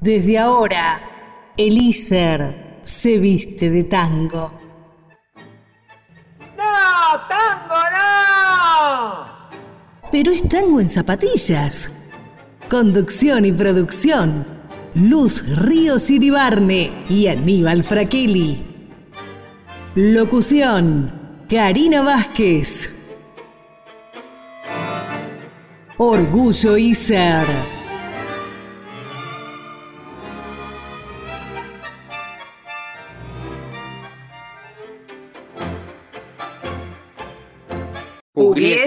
Desde ahora, Elíser se viste de tango. ¡No! ¡Tango no! Pero es tango en zapatillas. Conducción y producción. Luz Ríos Iribarne y Aníbal Fraquelli. Locución. Karina Vázquez. Orgullo y ser.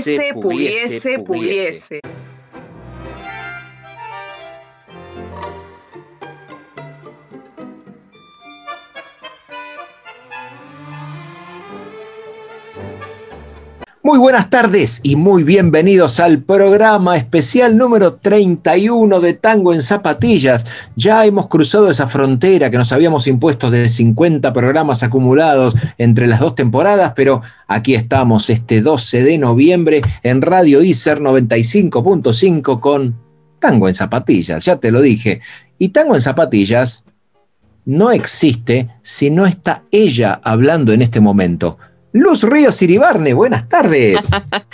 Puliese, puliese, puliese. Muy buenas tardes y muy bienvenidos al programa especial número 31 de Tango en Zapatillas. Ya hemos cruzado esa frontera que nos habíamos impuesto de 50 programas acumulados entre las dos temporadas, pero aquí estamos este 12 de noviembre en Radio ICER 95.5 con Tango en Zapatillas, ya te lo dije. Y Tango en Zapatillas no existe si no está ella hablando en este momento. Luz Ríos Iribarne, buenas tardes.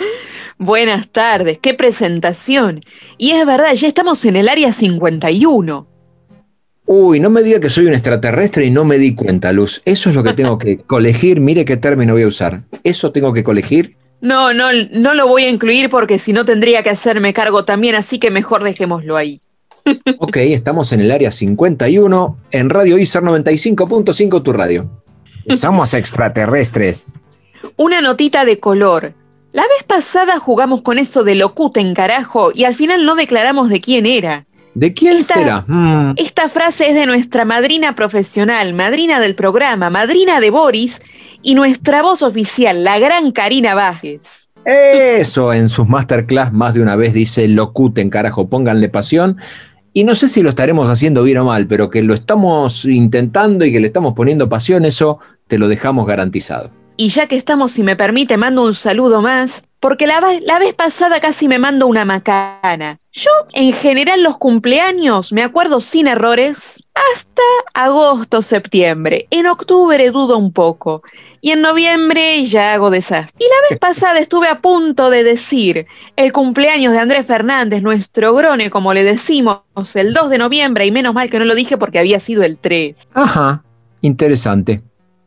buenas tardes, qué presentación. Y es verdad, ya estamos en el área 51. Uy, no me diga que soy un extraterrestre y no me di cuenta, Luz. Eso es lo que tengo que colegir. Mire qué término voy a usar. ¿Eso tengo que colegir? No, no, no lo voy a incluir porque si no tendría que hacerme cargo también, así que mejor dejémoslo ahí. ok, estamos en el área 51, en Radio ISER 95.5, tu radio. Somos extraterrestres. Una notita de color. La vez pasada jugamos con eso de locuten carajo y al final no declaramos de quién era. ¿De quién será? Mm. Esta frase es de nuestra madrina profesional, madrina del programa, madrina de Boris y nuestra voz oficial, la gran Karina Bajes. Eso, en sus masterclass más de una vez dice locuten carajo, pónganle pasión. Y no sé si lo estaremos haciendo bien o mal, pero que lo estamos intentando y que le estamos poniendo pasión, eso te lo dejamos garantizado. Y ya que estamos, si me permite, mando un saludo más, porque la, la, vez pasada casi me mando una macana. Yo, en general, los cumpleaños me acuerdo sin errores hasta agosto, septiembre. En octubre dudo un poco. Y en noviembre ya hago desastre. Y la vez pasada estuve a punto de decir el cumpleaños de Andrés Fernández, nuestro grone, como le decimos, el 2 de noviembre, y menos mal que no lo dije porque había sido el 3. Ajá, interesante.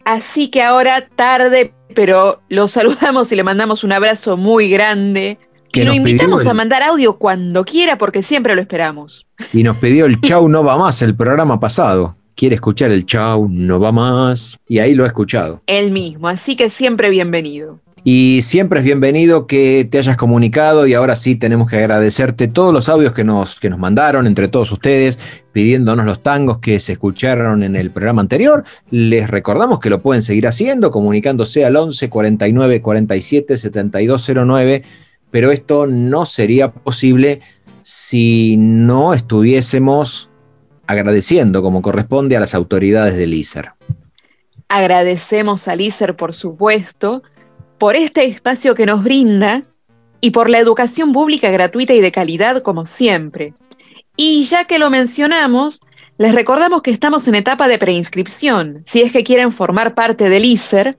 Así que ahora tarde, pero lo saludamos y le mandamos un abrazo muy grande. y lo invitamos a mandar audio cuando quiera porque siempre lo esperamos. Y nos pidió el chau no va más el programa pasado. Quiere escuchar el chau no va más. Y ahí lo ha escuchado. Él mismo, así que siempre bienvenido. Y siempre es bienvenido que te hayas comunicado y ahora sí tenemos que agradecerte todos los audios que nos, que nos mandaron entre todos ustedes, pidiéndonos los tangos que se escucharon en el programa anterior. Les recordamos que lo pueden seguir haciendo, comunicándose al 11 49 47 7209, pero esto no sería posible si no estuviésemos agradeciendo como corresponde a las autoridades del ISER. Agradecemos al ISER, por supuesto, por este espacio que nos brinda y por la educación pública gratuita y de calidad como siempre. Y ya que lo mencionamos, les recordamos que estamos en etapa de preinscripción. Si es que quieren formar parte del ISER,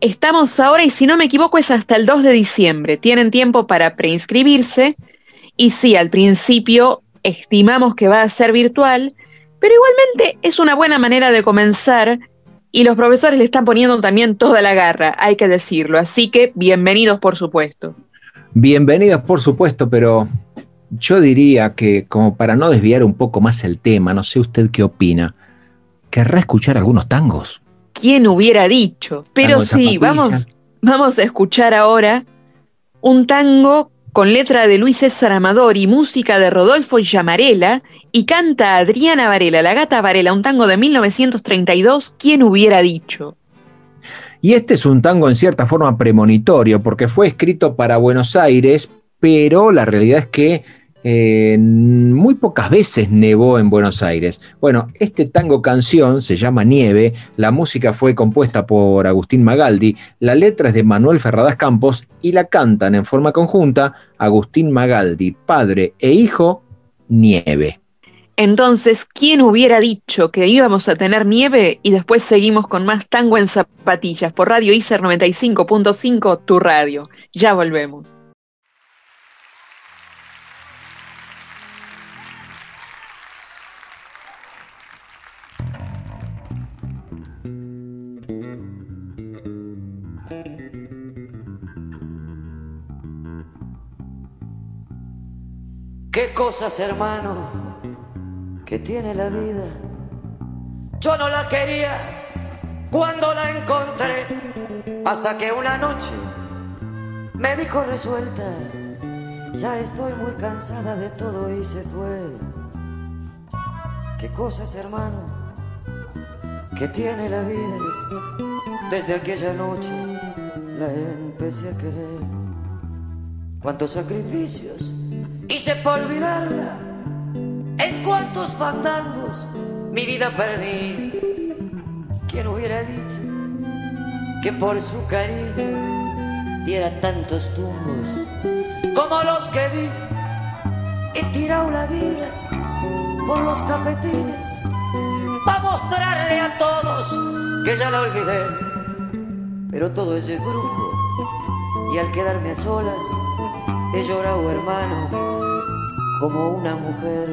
estamos ahora y si no me equivoco es hasta el 2 de diciembre. Tienen tiempo para preinscribirse y sí, al principio estimamos que va a ser virtual, pero igualmente es una buena manera de comenzar y los profesores le están poniendo también toda la garra, hay que decirlo. Así que bienvenidos, por supuesto. Bienvenidos, por supuesto, pero yo diría que como para no desviar un poco más el tema, no sé usted qué opina, ¿querrá escuchar algunos tangos? ¿Quién hubiera dicho? Pero sí, vamos, vamos a escuchar ahora un tango con letra de Luis César Amador y música de Rodolfo Llamarela, y canta Adriana Varela, la gata Varela, un tango de 1932, ¿quién hubiera dicho? Y este es un tango en cierta forma premonitorio, porque fue escrito para Buenos Aires, pero la realidad es que eh, muy pocas veces nevó en Buenos Aires. Bueno, este tango canción se llama Nieve, la música fue compuesta por Agustín Magaldi, la letra es de Manuel Ferradas Campos y la cantan en forma conjunta Agustín Magaldi, padre e hijo, Nieve. Entonces, ¿quién hubiera dicho que íbamos a tener nieve? Y después seguimos con más tango en zapatillas por Radio ICER 95.5, tu radio. Ya volvemos. Qué cosas, hermano que tiene la vida. Yo no la quería cuando la encontré, hasta que una noche me dijo resuelta, ya estoy muy cansada de todo y se fue. Qué cosas, hermano, que tiene la vida. Desde aquella noche la empecé a querer. Cuántos sacrificios hice para olvidarla en cuántos fandangos mi vida perdí. ¿Quién hubiera dicho que por su cariño diera tantos tumbos como los que di? He tirado la vida por los cafetines para mostrarle a todos que ya la olvidé. Pero todo ese grupo y al quedarme a solas he llorado hermano como una mujer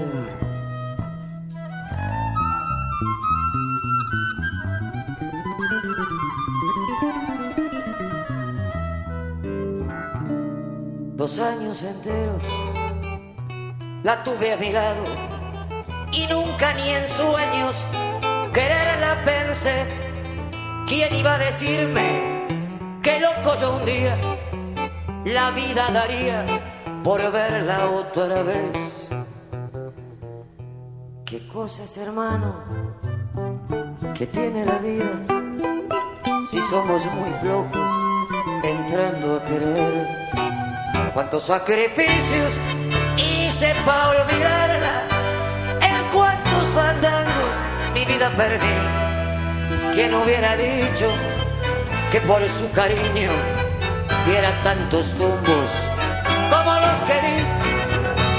Dos años enteros la tuve a mi lado y nunca ni en sueños quererla pensé. ¿Quién iba a decirme que loco yo un día la vida daría por verla otra vez? ¿Qué cosas, hermano, que tiene la vida si somos muy flojos entrando a querer? cuántos sacrificios hice para olvidarla, en cuántos fandangos mi vida perdí. ¿Quién hubiera dicho que por su cariño diera tantos tumbos como los que di?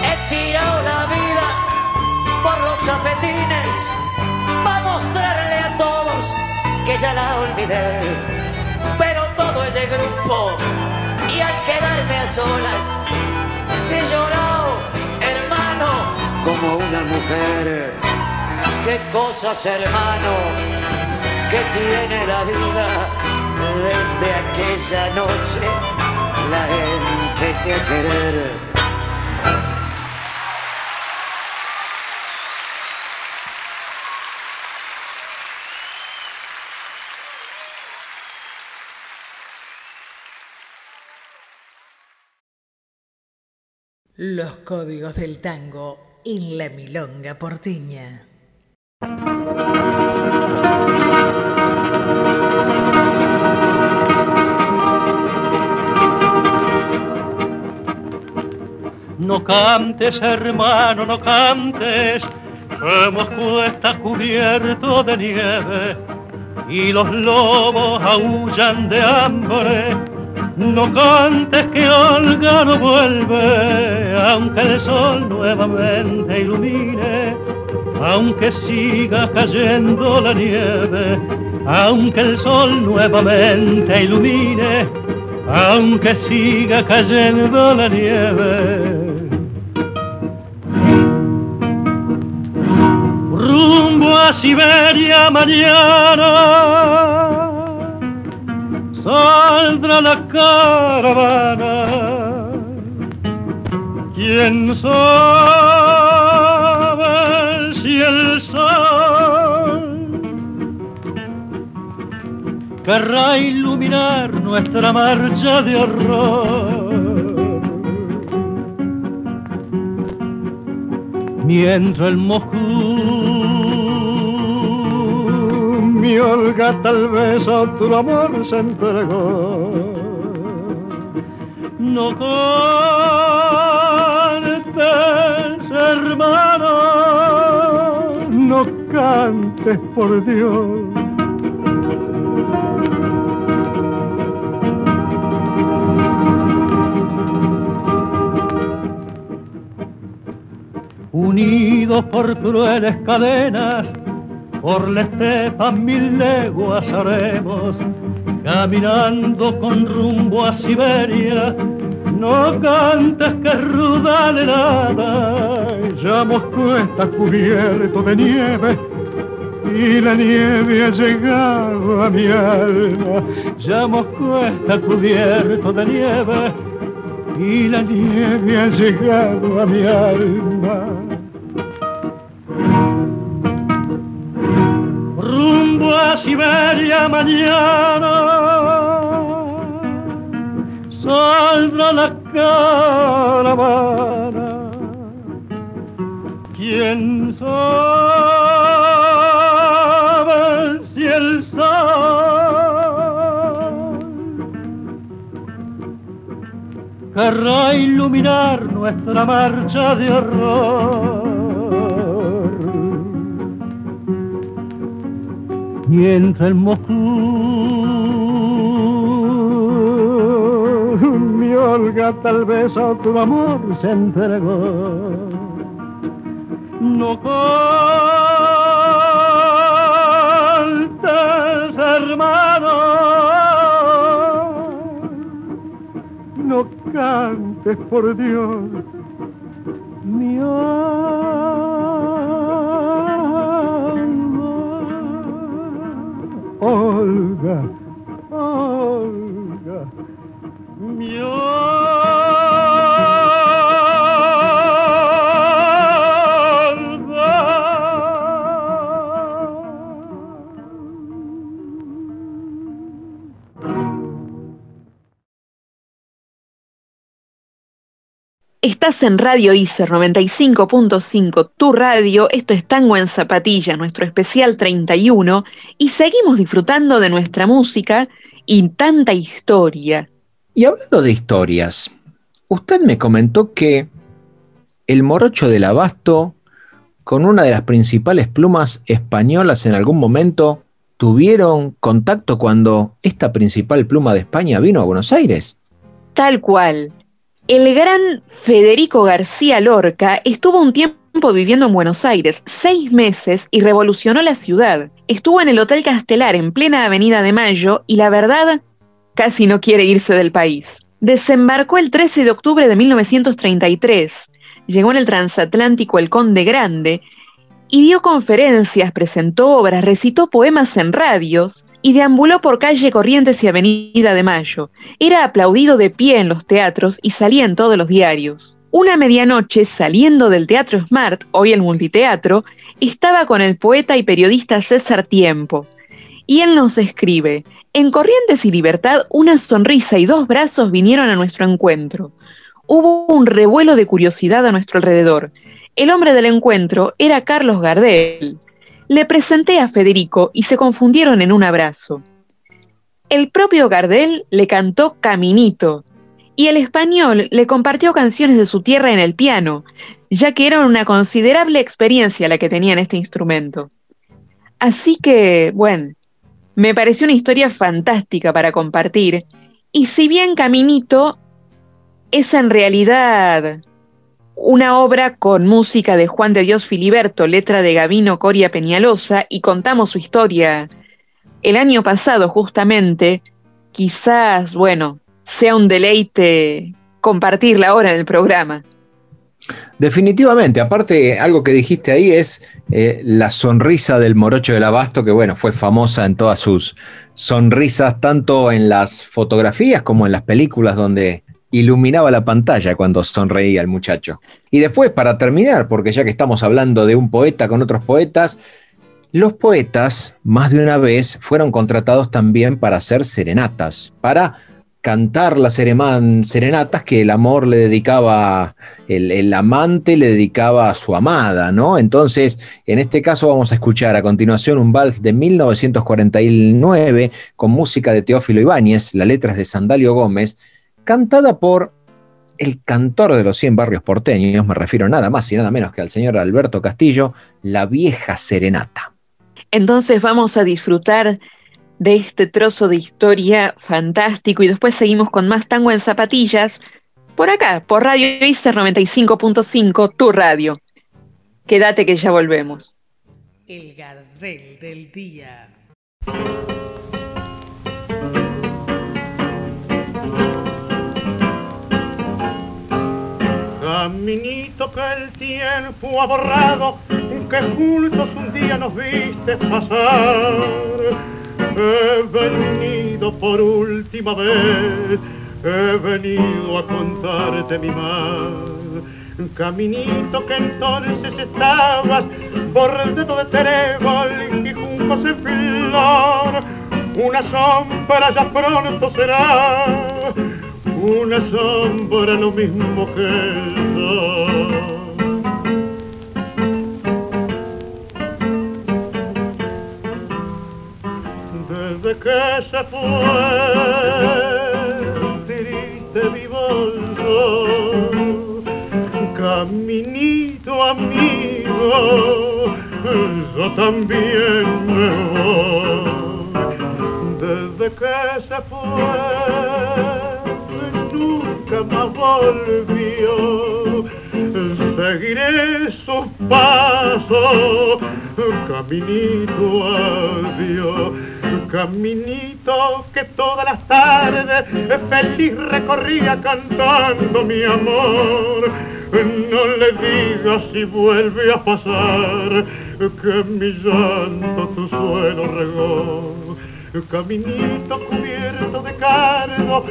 He tirado la vida por los cafetines para mostrarle a todos que ya la olvidé. Pero todo ese grupo y al quedarme a solas he llorado, hermano, como una mujer. Qué cosas, hermano, que tiene la vida. Desde aquella noche la empecé a querer. Los códigos del tango en la milonga porteña. No cantes, hermano, no cantes, hemos puesta cubierto de nieve y los lobos aullan de hambre no cantes que Olga no vuelve, aunque el sol nuevamente ilumine, aunque siga cayendo la nieve, aunque el sol nuevamente ilumine, aunque siga cayendo la nieve. Siberia mañana saldrá la caravana. ¿Quién sabe si el sol querrá iluminar nuestra marcha de horror? Mientras el Moscú mi Olga tal vez a otro amor se entregó. No cantes, hermano, no cantes por Dios. unidos por crueles cadenas, por la estepa mil leguas haremos, caminando con rumbo a Siberia. No cantes que ruda la helada, ya Moscú está cubierto de nieve y la nieve ha llegado a mi alma. Ya Moscú está cubierto de nieve y la nieve ha llegado a mi alma. Siberia mañana saldrá la caravana. ¿Quién sabe si el sol querrá iluminar nuestra marcha de horror? Mientras el Moscú mi Olga tal vez a tu amor se entregó. No cantes, hermano, no cantes por Dios, mi alma. Estás en Radio ICER 95.5, tu radio, esto es Tango en Zapatilla, nuestro especial 31, y seguimos disfrutando de nuestra música y tanta historia. Y hablando de historias, usted me comentó que el morocho del abasto, con una de las principales plumas españolas en algún momento, tuvieron contacto cuando esta principal pluma de España vino a Buenos Aires. Tal cual. El gran Federico García Lorca estuvo un tiempo viviendo en Buenos Aires, seis meses, y revolucionó la ciudad. Estuvo en el Hotel Castelar en plena Avenida de Mayo y la verdad, casi no quiere irse del país. Desembarcó el 13 de octubre de 1933, llegó en el transatlántico El Conde Grande y dio conferencias, presentó obras, recitó poemas en radios y deambuló por calle Corrientes y Avenida de Mayo. Era aplaudido de pie en los teatros y salía en todos los diarios. Una medianoche, saliendo del Teatro Smart, hoy el multiteatro, estaba con el poeta y periodista César Tiempo. Y él nos escribe, en Corrientes y Libertad, una sonrisa y dos brazos vinieron a nuestro encuentro. Hubo un revuelo de curiosidad a nuestro alrededor. El hombre del encuentro era Carlos Gardel. Le presenté a Federico y se confundieron en un abrazo. El propio Gardel le cantó Caminito y el español le compartió canciones de su tierra en el piano, ya que era una considerable experiencia la que tenía en este instrumento. Así que, bueno, me pareció una historia fantástica para compartir, y si bien Caminito es en realidad una obra con música de Juan de Dios Filiberto, letra de Gavino Coria Peñalosa, y contamos su historia el año pasado justamente, quizás, bueno, sea un deleite compartirla ahora en el programa. Definitivamente, aparte, algo que dijiste ahí es eh, la sonrisa del morocho del abasto, que bueno, fue famosa en todas sus sonrisas, tanto en las fotografías como en las películas donde iluminaba la pantalla cuando sonreía el muchacho. Y después, para terminar, porque ya que estamos hablando de un poeta con otros poetas, los poetas, más de una vez, fueron contratados también para hacer serenatas, para cantar las serenatas que el amor le dedicaba, el, amante le dedicaba a su amada, ¿no? Entonces, en este caso vamos a escuchar a continuación un vals de 1949 con música de Teófilo Ibáñez, la letra es de Sandalio Gómez, cantada por el cantor de los 100 barrios porteños, me refiero nada más y nada menos que al señor Alberto Castillo, La vieja serenata. Entonces vamos a disfrutar de este trozo de historia fantástico y después seguimos con más tango en zapatillas por acá, por Radio ICER 95.5, tu radio. Quédate que ya volvemos. El Gardel del Día. Caminito que el tiempo ha borrado, que juntos un día nos viste pasar. He venido por última vez, he venido a contarte mi mal. Caminito que entonces estabas bordado de trébol y juncos en flor. Una sombra ya pronto será una sombra lo mismo que el sol. Desde que se fue, triste vivo caminito amigo, yo también me voy. Desde que se fue, nunca más volvió. Seguiré sus pasos, caminito adiós, caminito que todas las tardes feliz recorría cantando mi amor. No le digas si vuelve a pasar que mi llanto tu suelo regó caminito cubierto de cargo,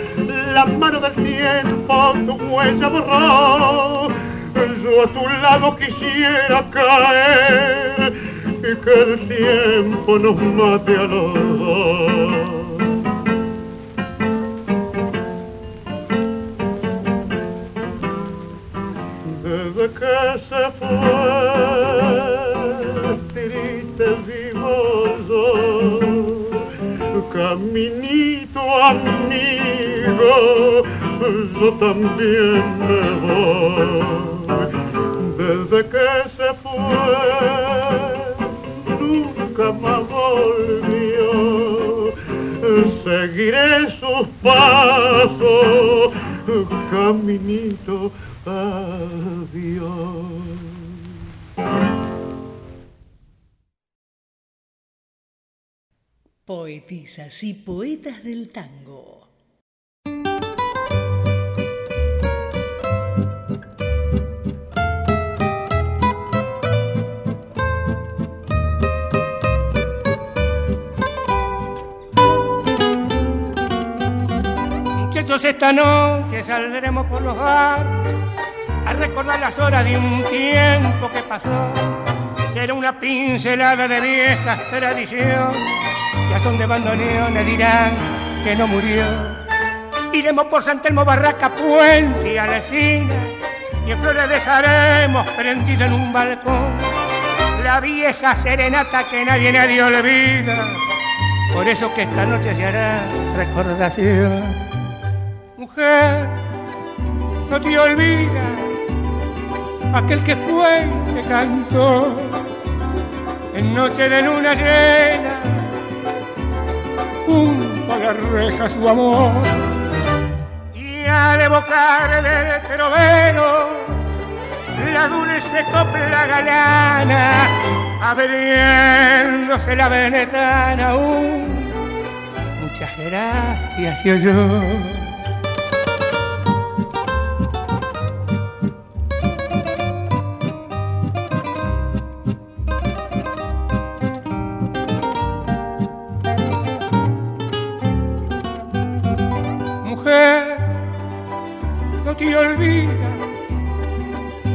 la mano del tiempo tu huella borró. Yo a tu lado quisiera caer y que el tiempo nos mate a los dos. Desde que se fue, triste vivo yo caminito amigo, yo también me voy. Desde que se fue, nunca más volvió. Seguiré sus pasos, caminito adiós. Poetisas y poetas del tango. Muchachos, esta noche saldremos por los bares a recordar las horas de un tiempo que pasó. Será una pincelada de viejas tradiciones ya son de bandoneones dirán que no murió. Iremos por San Telmo, Barraca, Puente y Alesina, y en flores dejaremos prendida en un balcón la vieja serenata que nadie, nadie olvida. Por eso que esta noche se hará recordación. Mujer, no te olvides aquel que fue que cantó en noche de luna llena junto a su amor. Y al evocar del trovero la dulce copla galana abriéndose la venetana aún. Muchas gracias y yo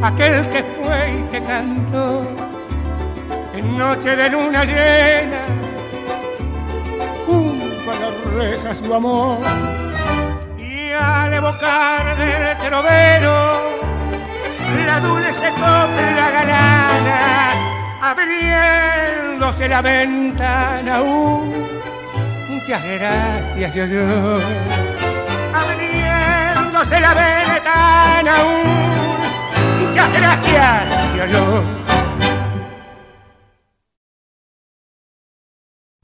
aquel que fue y te cantó en noche de luna llena junto a las rejas su amor y al evocar del trovero la dulce copla galana abriéndose la ventana aún muchas gracias yo, yo abriéndose la ventana aún. Muchas gracias.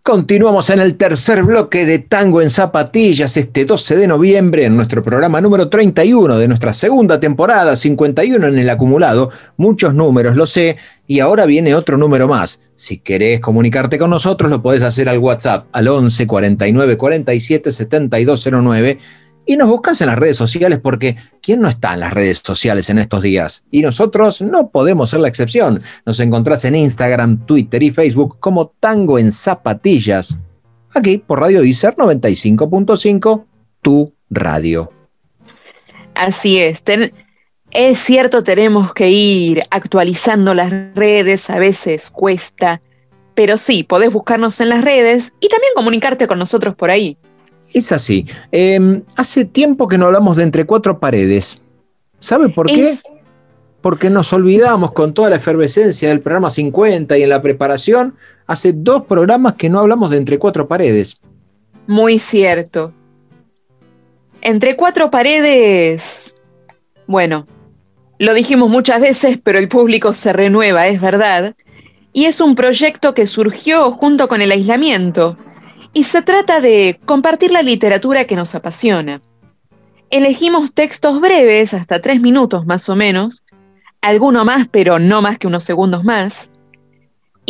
Continuamos en el tercer bloque de Tango en Zapatillas este 12 de noviembre en nuestro programa número 31 de nuestra segunda temporada, 51 en el acumulado, muchos números, lo sé, y ahora viene otro número más. Si querés comunicarte con nosotros lo podés hacer al WhatsApp al 11 49 47 7209 y nos buscas en las redes sociales porque ¿quién no está en las redes sociales en estos días? Y nosotros no podemos ser la excepción. Nos encontrás en Instagram, Twitter y Facebook como Tango en Zapatillas. Aquí por Radio Icer 95.5, tu radio. Así es. es cierto, tenemos que ir actualizando las redes, a veces cuesta, pero sí, podés buscarnos en las redes y también comunicarte con nosotros por ahí. Es así. Em, hace tiempo que no hablamos de entre cuatro paredes. ¿Sabe por qué? Porque nos olvidamos con toda la efervescencia del programa 50 y en la preparación. Hace dos programas que no hablamos de entre cuatro paredes. Muy cierto. Entre cuatro paredes. Bueno, lo dijimos muchas veces, pero el público se renueva, es verdad. Y es un proyecto que surgió junto con el aislamiento y se trata de compartir la literatura que nos apasiona. Elegimos textos breves, hasta tres minutos más o menos, alguno más, pero no más que unos segundos más,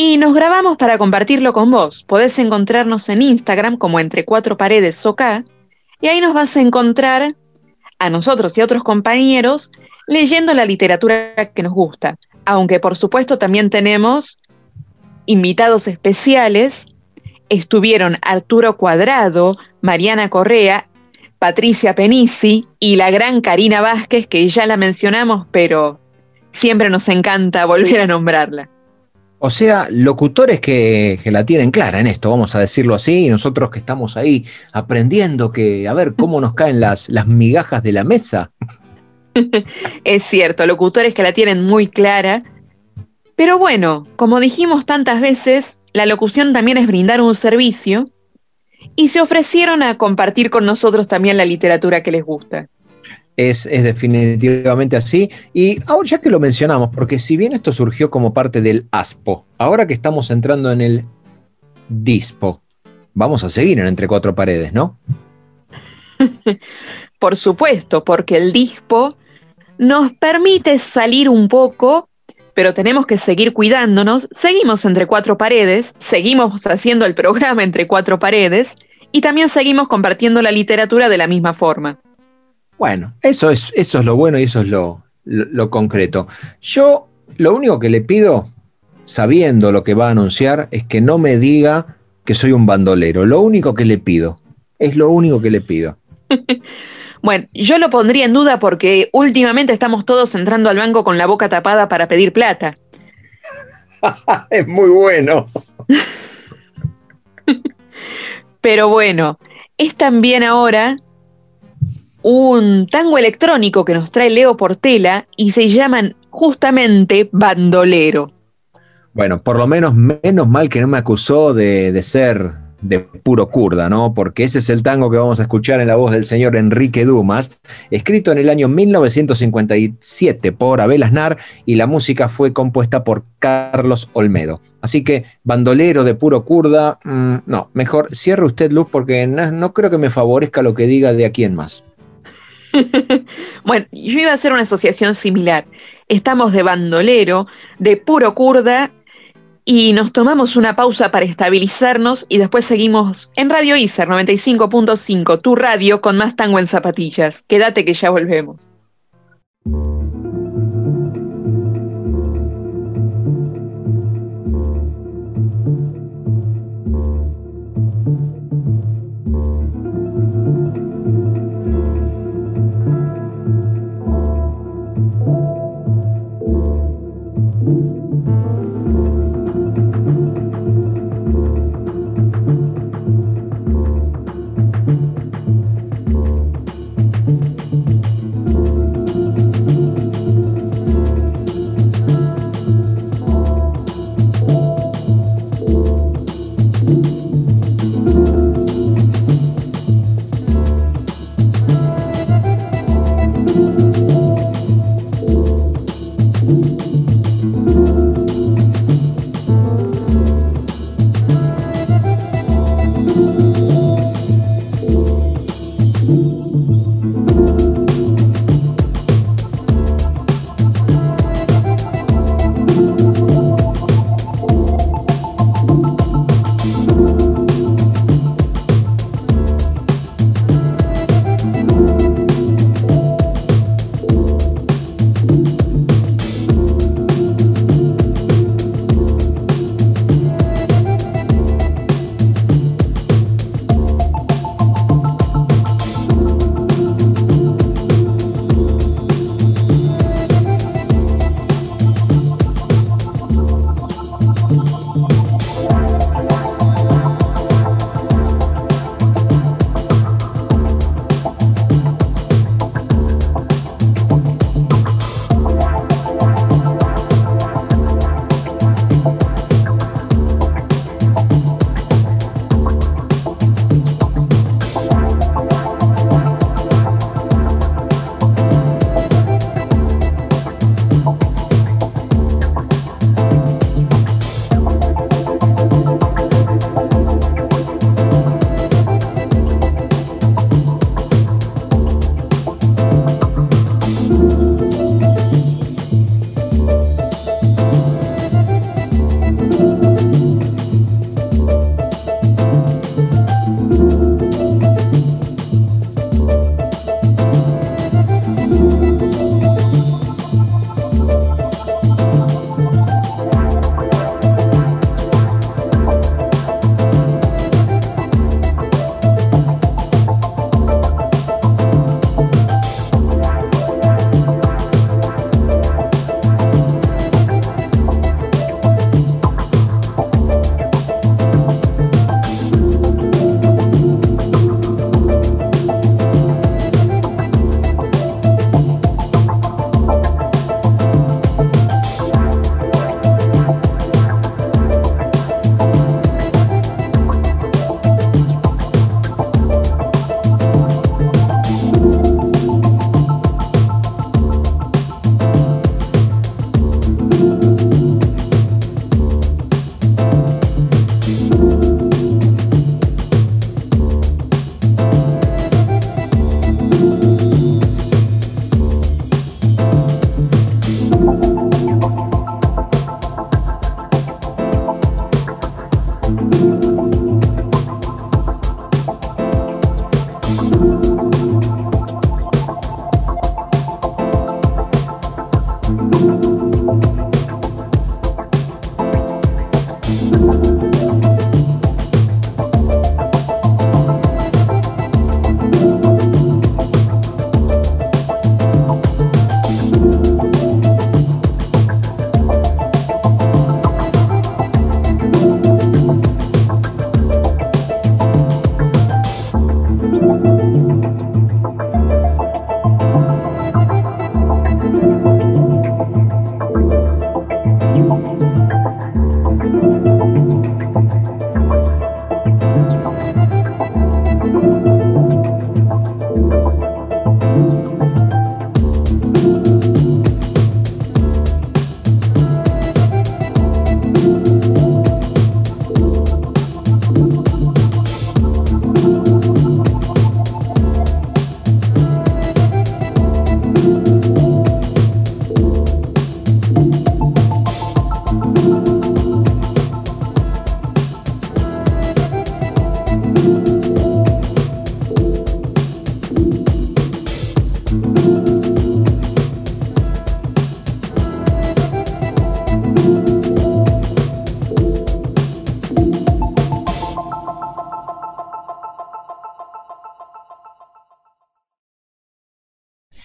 y nos grabamos para compartirlo con vos. Podés encontrarnos en Instagram como entre cuatro paredes OK, y ahí nos vas a encontrar a nosotros y a otros compañeros leyendo la literatura que nos gusta, aunque por supuesto también tenemos invitados especiales estuvieron Arturo Cuadrado, Mariana Correa, Patricia Penisi y la gran Karina Vázquez, que ya la mencionamos, pero siempre nos encanta volver a nombrarla. O sea, locutores que, la tienen clara en esto, vamos a decirlo así, y nosotros que estamos ahí aprendiendo que a ver cómo nos caen las, las migajas de la mesa. es cierto, locutores que la tienen muy clara. Pero bueno, como dijimos tantas veces, la locución también es brindar un servicio y se ofrecieron a compartir con nosotros también la literatura que les gusta. Es, definitivamente así. Y ahora ya que lo mencionamos, porque si bien esto surgió como parte del ASPO, ahora que estamos entrando en el DISPO, vamos a seguir en Entre Cuatro Paredes, ¿no? Por supuesto, porque el DISPO nos permite salir un poco pero tenemos que seguir cuidándonos. Seguimos entre cuatro paredes, seguimos haciendo el programa entre cuatro paredes y también seguimos compartiendo la literatura de la misma forma. Bueno, eso es, eso es lo bueno y eso es lo, lo concreto. Yo lo único que le pido, sabiendo lo que va a anunciar, es que no me diga que soy un bandolero. Lo único que le pido. Es lo único que le pido. Bueno, yo lo pondría en duda porque últimamente estamos todos entrando al banco con la boca tapada para pedir plata. es muy bueno. Pero bueno, es también ahora un tango electrónico que nos trae Leo Portela y se llaman justamente Bandolero. Bueno, por lo menos menos mal que no me acusó de, de ser de puro kurda, ¿no? Porque ese es el tango que vamos a escuchar en la voz del señor Enrique Dumas, escrito en el año 1957 por Abel Aznar y la música fue compuesta por Carlos Olmedo. Así que bandolero de puro kurda, mm, no, mejor cierre usted luz porque no, creo que me favorezca lo que diga de aquí en más. bueno, yo iba a hacer una asociación similar. Estamos de bandolero, de puro kurda y nos tomamos una pausa para estabilizarnos y después seguimos en Radio ICER 95.5, tu radio con más tango en zapatillas. Quédate que ya volvemos.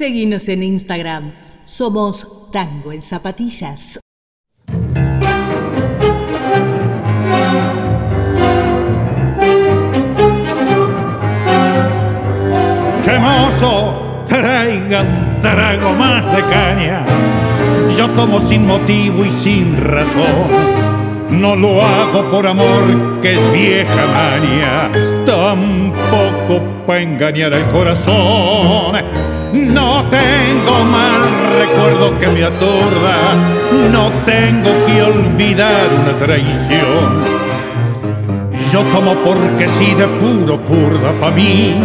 Seguinos en Instagram. Somos Tango en Zapatillas. Chemoso, traiga un trago más de caña. Yo tomo sin motivo y sin razón no lo hago por amor, que es vieja mania, tampoco para engañar al corazón. No tengo mal recuerdo que me atorda, no tengo que olvidar una traición. Yo como porque sí de puro curda pa' mí,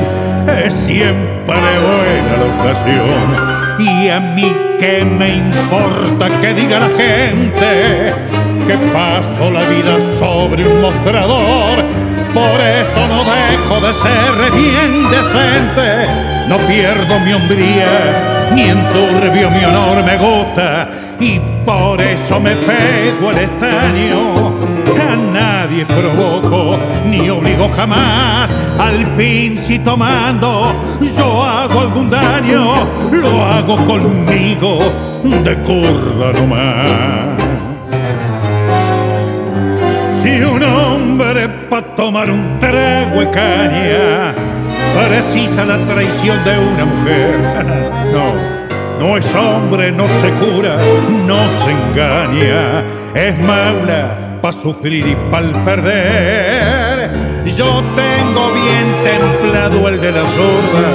es siempre buena la ocasión. Y a mí que me importa que diga la gente que paso la vida sobre un mostrador. Por eso no dejo de ser bien decente. No pierdo mi hombría, ni enturbio mi honor me gusta. Y por eso me pego el estaño. A nadie provoco, ni obligo jamás. Al fin si tomando yo hago algún daño, lo hago conmigo de curda nomás. Si un hombre para tomar un trago de caña precisa la traición de una mujer, no, no es hombre, no se cura, no se engaña, es maula para sufrir y para perder. Yo tengo bien templado el de la sorda,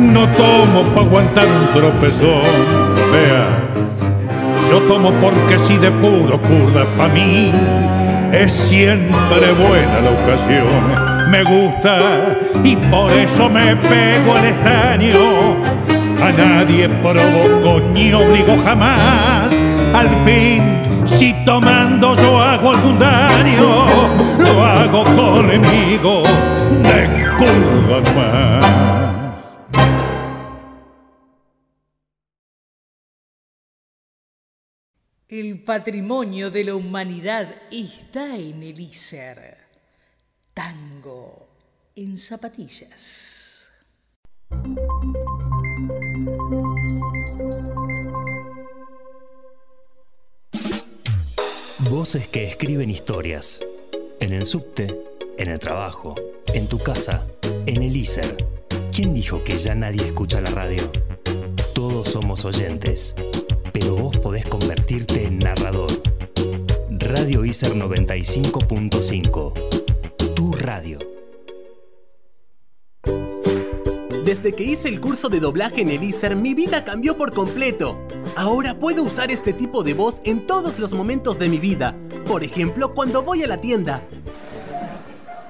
no tomo para aguantar un tropezón, vea. Yo tomo porque si de puro curda pa' mí es siempre buena la ocasión. Me gusta y por eso me pego al estaño. A nadie provoco ni obligo jamás. Al fin, si tomando yo hago algún daño, lo hago conmigo de curva más. El patrimonio de la humanidad está en el ISER. Tango en zapatillas. Voces que escriben historias. En el subte, en el trabajo, en tu casa, en el ISER. ¿Quién dijo que ya nadie escucha la radio? Todos somos oyentes pero vos podés convertirte en narrador. Radio ISER 95.5. Tu radio. Desde que hice el curso de doblaje en el ISER, mi vida cambió por completo. Ahora puedo usar este tipo de voz en todos los momentos de mi vida. Por ejemplo, cuando voy a la tienda.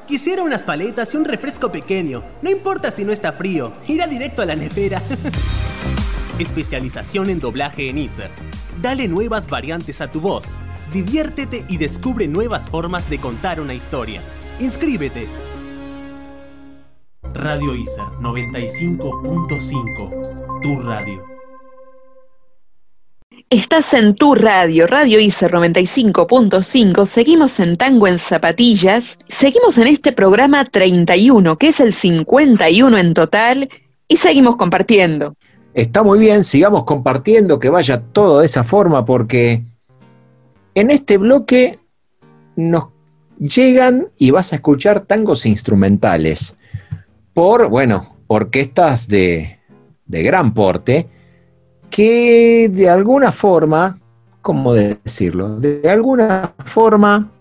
Quisiera unas paletas y un refresco pequeño. No importa si no está frío, irá directo a la nevera. Especialización en doblaje en ISER. Dale nuevas variantes a tu voz. Diviértete y descubre nuevas formas de contar una historia. Inscríbete. Radio ISER 95.5. Tu radio. Estás en tu radio, Radio ICER 95.5. Seguimos en Tango en Zapatillas. Seguimos en este programa 31, que es el 51 en total, y seguimos compartiendo. Está muy bien, sigamos compartiendo, que vaya todo de esa forma, porque en este bloque nos llegan y vas a escuchar tangos instrumentales por, bueno, orquestas de, de gran porte, que de alguna forma, ¿cómo decirlo? De alguna forma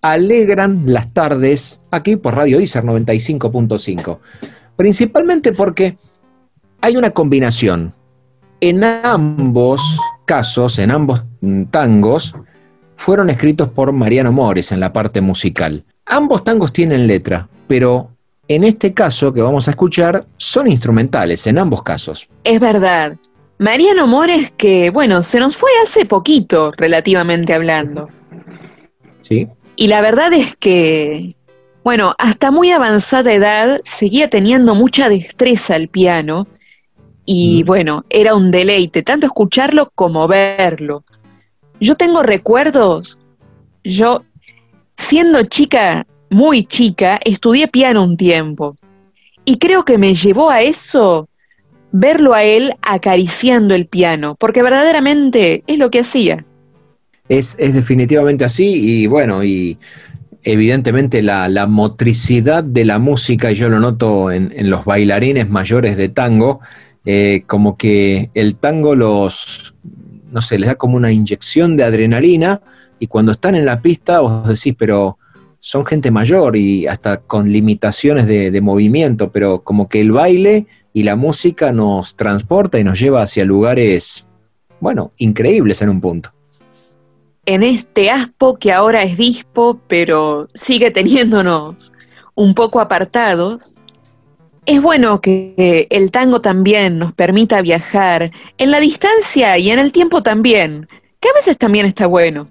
alegran las tardes aquí por Radio ISER 95.5. Principalmente porque hay una combinación. En ambos casos, en ambos tangos, fueron escritos por Mariano Mores en la parte musical. Ambos tangos tienen letra, pero en este caso que vamos a escuchar son instrumentales, en ambos casos. Es verdad. Mariano Mores que, bueno, se nos fue hace poquito, relativamente hablando. Sí. Y la verdad es que, bueno, hasta muy avanzada edad seguía teniendo mucha destreza al piano y bueno, era un deleite, tanto escucharlo como verlo. Yo tengo recuerdos, yo siendo chica, muy chica, estudié piano un tiempo. Y creo que me llevó a eso verlo a él acariciando el piano, porque verdaderamente es lo que hacía. Es, es definitivamente así y bueno, y evidentemente la, la, motricidad de la música, y yo lo noto en, en los bailarines mayores de tango, eh, como que el tango los, no sé, les da como una inyección de adrenalina y cuando están en la pista vos decís, pero son gente mayor y hasta con limitaciones de, de movimiento, pero como que el baile y la música nos transporta y nos lleva hacia lugares, bueno, increíbles en un punto. En este aspo que ahora es dispo, pero sigue teniéndonos un poco apartados, es bueno que el tango también nos permita viajar en la distancia y en el tiempo también, que a veces también está bueno.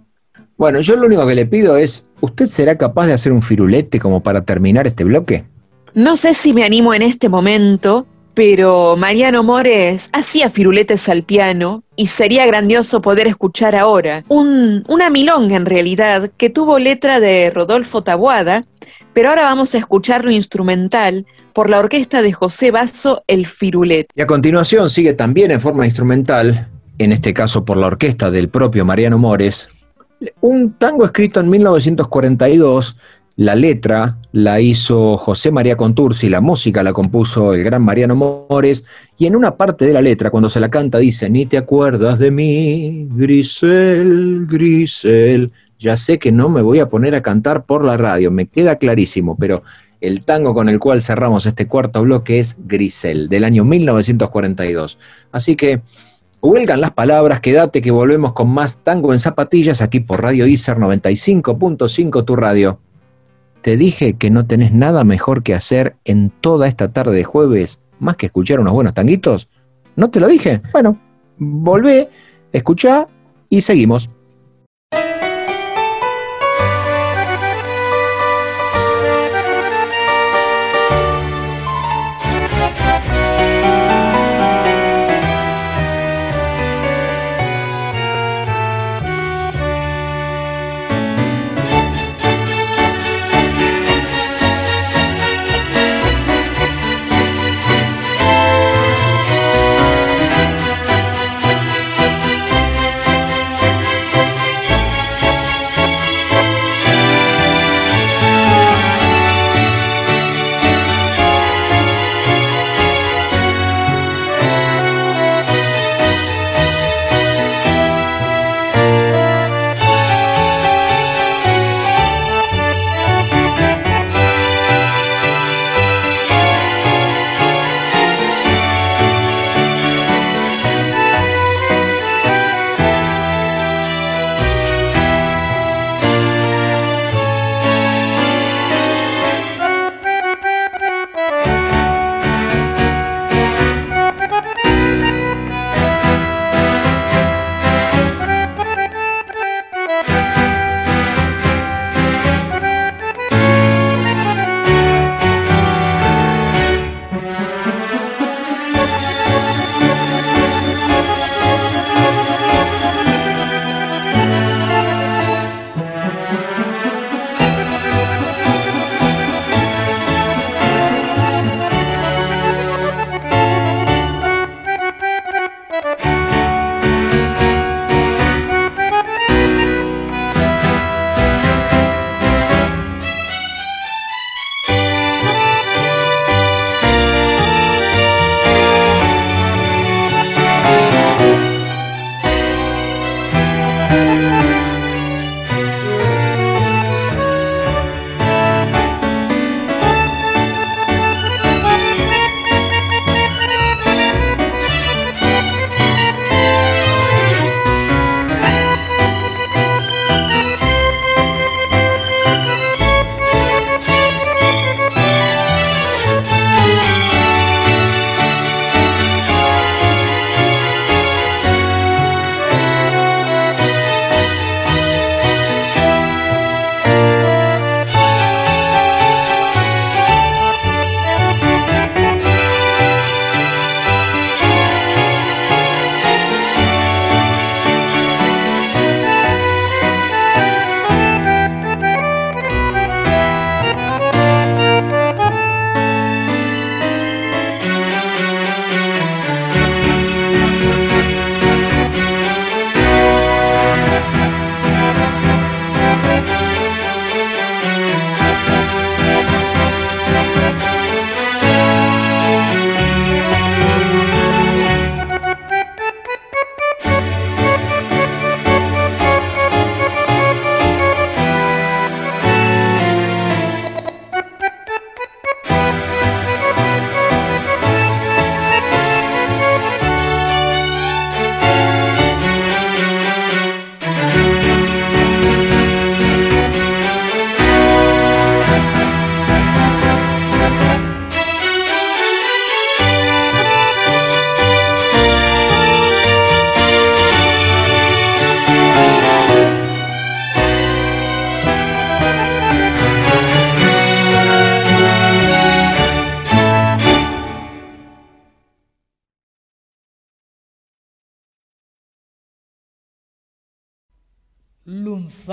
Bueno, yo lo único que le pido es, ¿usted será capaz de hacer un firulete como para terminar este bloque? No sé si me animo en este momento, pero Mariano Mores hacía firuletes al piano y sería grandioso poder escuchar ahora un, una milonga en realidad que tuvo letra de Rodolfo Tabuada, pero ahora vamos a escucharlo instrumental por la orquesta de José Basso El Firulete. Y a continuación sigue también en forma instrumental, en este caso por la orquesta del propio Mariano Mores, un tango escrito en 1942 la letra la hizo José María Contursi, la música la compuso el gran Mariano Mores, y en una parte de la letra, cuando se la canta, dice, ni te acuerdas de mí, Grisel, Grisel. Ya sé que no me voy a poner a cantar por la radio, me queda clarísimo, pero el tango con el cual cerramos este cuarto bloque es Grisel, del año 1942. Así que huelgan las palabras, quédate que volvemos con más tango en zapatillas aquí por Radio ICER 95.5, tu radio. Te dije que no tenés nada mejor que hacer en toda esta tarde de jueves más que escuchar unos buenos tanguitos. ¿No te lo dije? Bueno, volvé, escuchá y seguimos.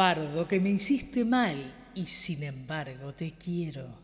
Lunfardo, que me hiciste mal y sin embargo te quiero.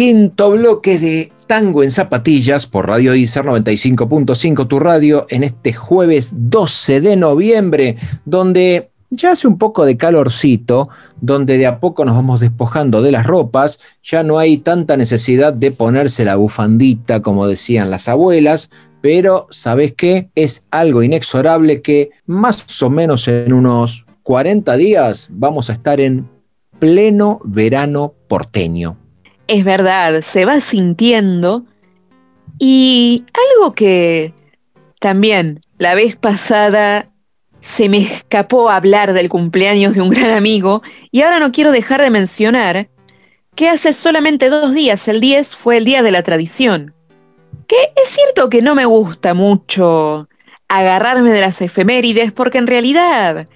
Quinto bloque de Tango en Zapatillas por Radio ICER 95.5, tu radio, en este jueves 12 de noviembre, donde ya hace un poco de calorcito, donde de a poco nos vamos despojando de las ropas, ya no hay tanta necesidad de ponerse la bufandita, como decían las abuelas, pero ¿sabes qué? Es algo inexorable que más o menos en unos 40 días vamos a estar en pleno verano porteño es verdad, se va sintiendo. Y algo que también la vez pasada se me escapó hablar del cumpleaños de un gran amigo y ahora no quiero dejar de mencionar que hace solamente dos días, el 10, fue el día de la tradición. Que es cierto que no me gusta mucho agarrarme de las efemérides porque en realidad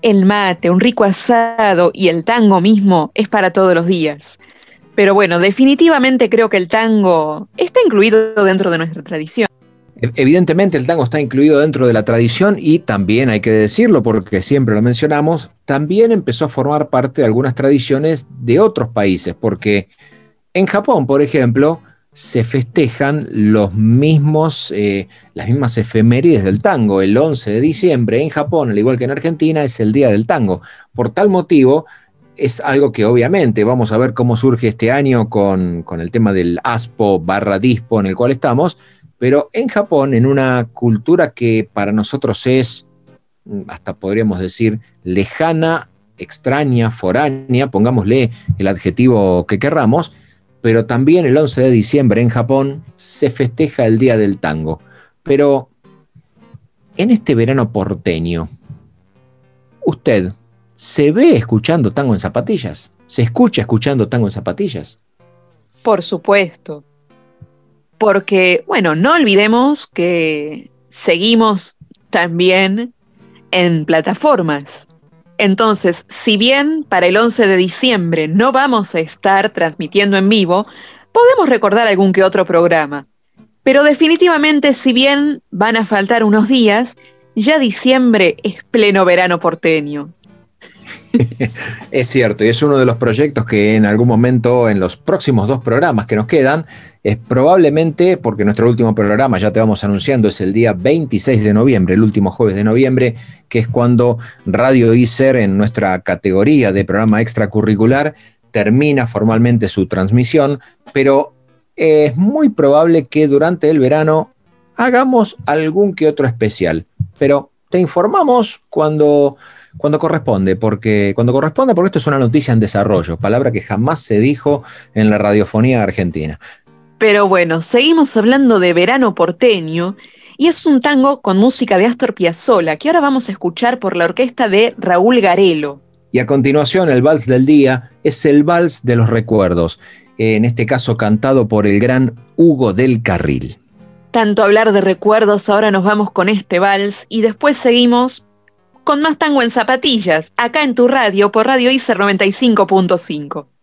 el mate, un rico asado y el tango mismo es para todos los días. Pero bueno, definitivamente creo que el tango está incluido dentro de nuestra tradición. Evidentemente el tango está incluido dentro de la tradición y también hay que decirlo porque siempre lo mencionamos, también empezó a formar parte de algunas tradiciones de otros países, porque en Japón, por ejemplo, se festejan los mismos, eh, las mismas efemérides del tango. El 11 de diciembre en Japón, al igual que en Argentina, es el Día del Tango. Por tal motivo, es algo que obviamente vamos a ver cómo surge este año con, el tema del ASPO barra DISPO en el cual estamos, pero en Japón, en una cultura que para nosotros es, hasta podríamos decir, lejana, extraña, foránea, pongámosle el adjetivo que querramos, pero también el 11 de diciembre en Japón se festeja el Día del Tango. Pero en este verano porteño, usted, ¿Se ve escuchando tango en zapatillas? ¿Se escucha escuchando tango en zapatillas? Por supuesto. Porque, bueno, no olvidemos que seguimos también en plataformas. Entonces, si bien para el 11 de diciembre no vamos a estar transmitiendo en vivo, podemos recordar algún que otro programa. Pero definitivamente, si bien van a faltar unos días, ya diciembre es pleno verano porteño. es cierto, y es uno de los proyectos que en algún momento, en los próximos dos programas que nos quedan, es probablemente, porque nuestro último programa, ya te vamos anunciando, es el día 26 de noviembre, el último jueves de noviembre, que es cuando Radio ICER, en nuestra categoría de programa extracurricular, termina formalmente su transmisión, pero es muy probable que durante el verano hagamos algún que otro especial. Pero te informamos cuando cuando corresponde, porque cuando corresponde, porque esto es una noticia en desarrollo, palabra que jamás se dijo en la radiofonía argentina. Pero bueno, seguimos hablando de verano porteño y es un tango con música de Astor Piazzolla que ahora vamos a escuchar por la orquesta de Raúl Garelo. Y a continuación, el vals del día es el vals de los recuerdos, en este caso cantado por el gran Hugo del Carril. Tanto hablar de recuerdos, ahora nos vamos con este vals y después seguimos con más tango en zapatillas, acá en tu radio por Radio ICER 95.5.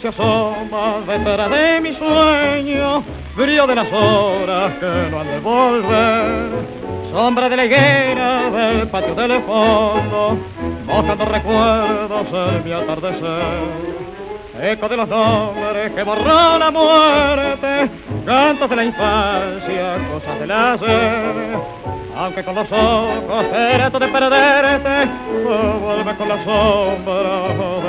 se asoma detrás de mi sueño, brillo de las horas que no han de volver, sombra de la higuera del patio del fondo, mojando recuerdos en mi atardecer. Eco de los nombres que borró la muerte, cantos de la infancia, cosas del ayer. Aunque con los ojos trato de perderte, vuelve con la sombra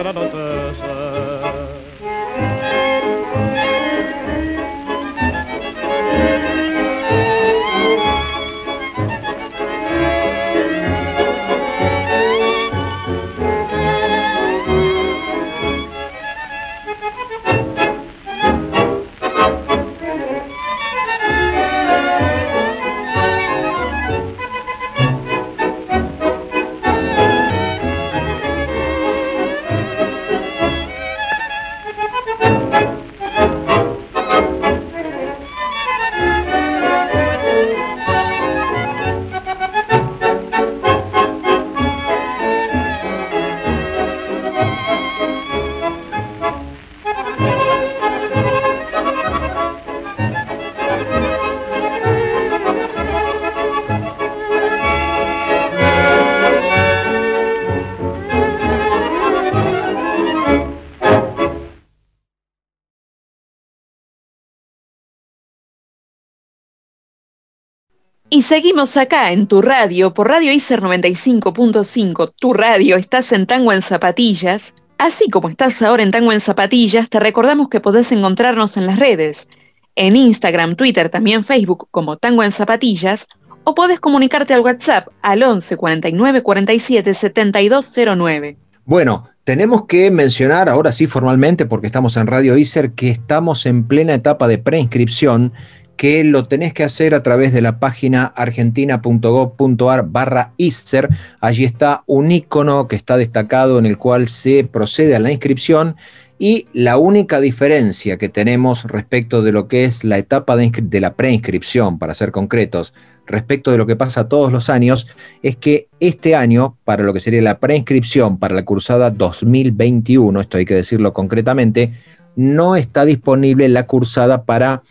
seguimos acá en tu radio, por Radio ICER 95.5. Tu radio, estás en Tango en Zapatillas. Así como estás ahora en Tango en Zapatillas, te recordamos que podés encontrarnos en las redes. En Instagram, Twitter, también Facebook como Tango en Zapatillas. O podés comunicarte al WhatsApp al 11 49 47 7209. Bueno, tenemos que mencionar ahora sí formalmente, porque estamos en Radio ICER, que estamos en plena etapa de preinscripción que lo tenés que hacer a través de la página argentina.gov.ar barra ISER. Allí está un icono que está destacado en el cual se procede a la inscripción y la única diferencia que tenemos respecto de lo que es la etapa de, de la preinscripción, para ser concretos, respecto de lo que pasa todos los años, es que este año, para lo que sería la preinscripción para la cursada 2021, esto hay que decirlo concretamente, no está disponible la cursada para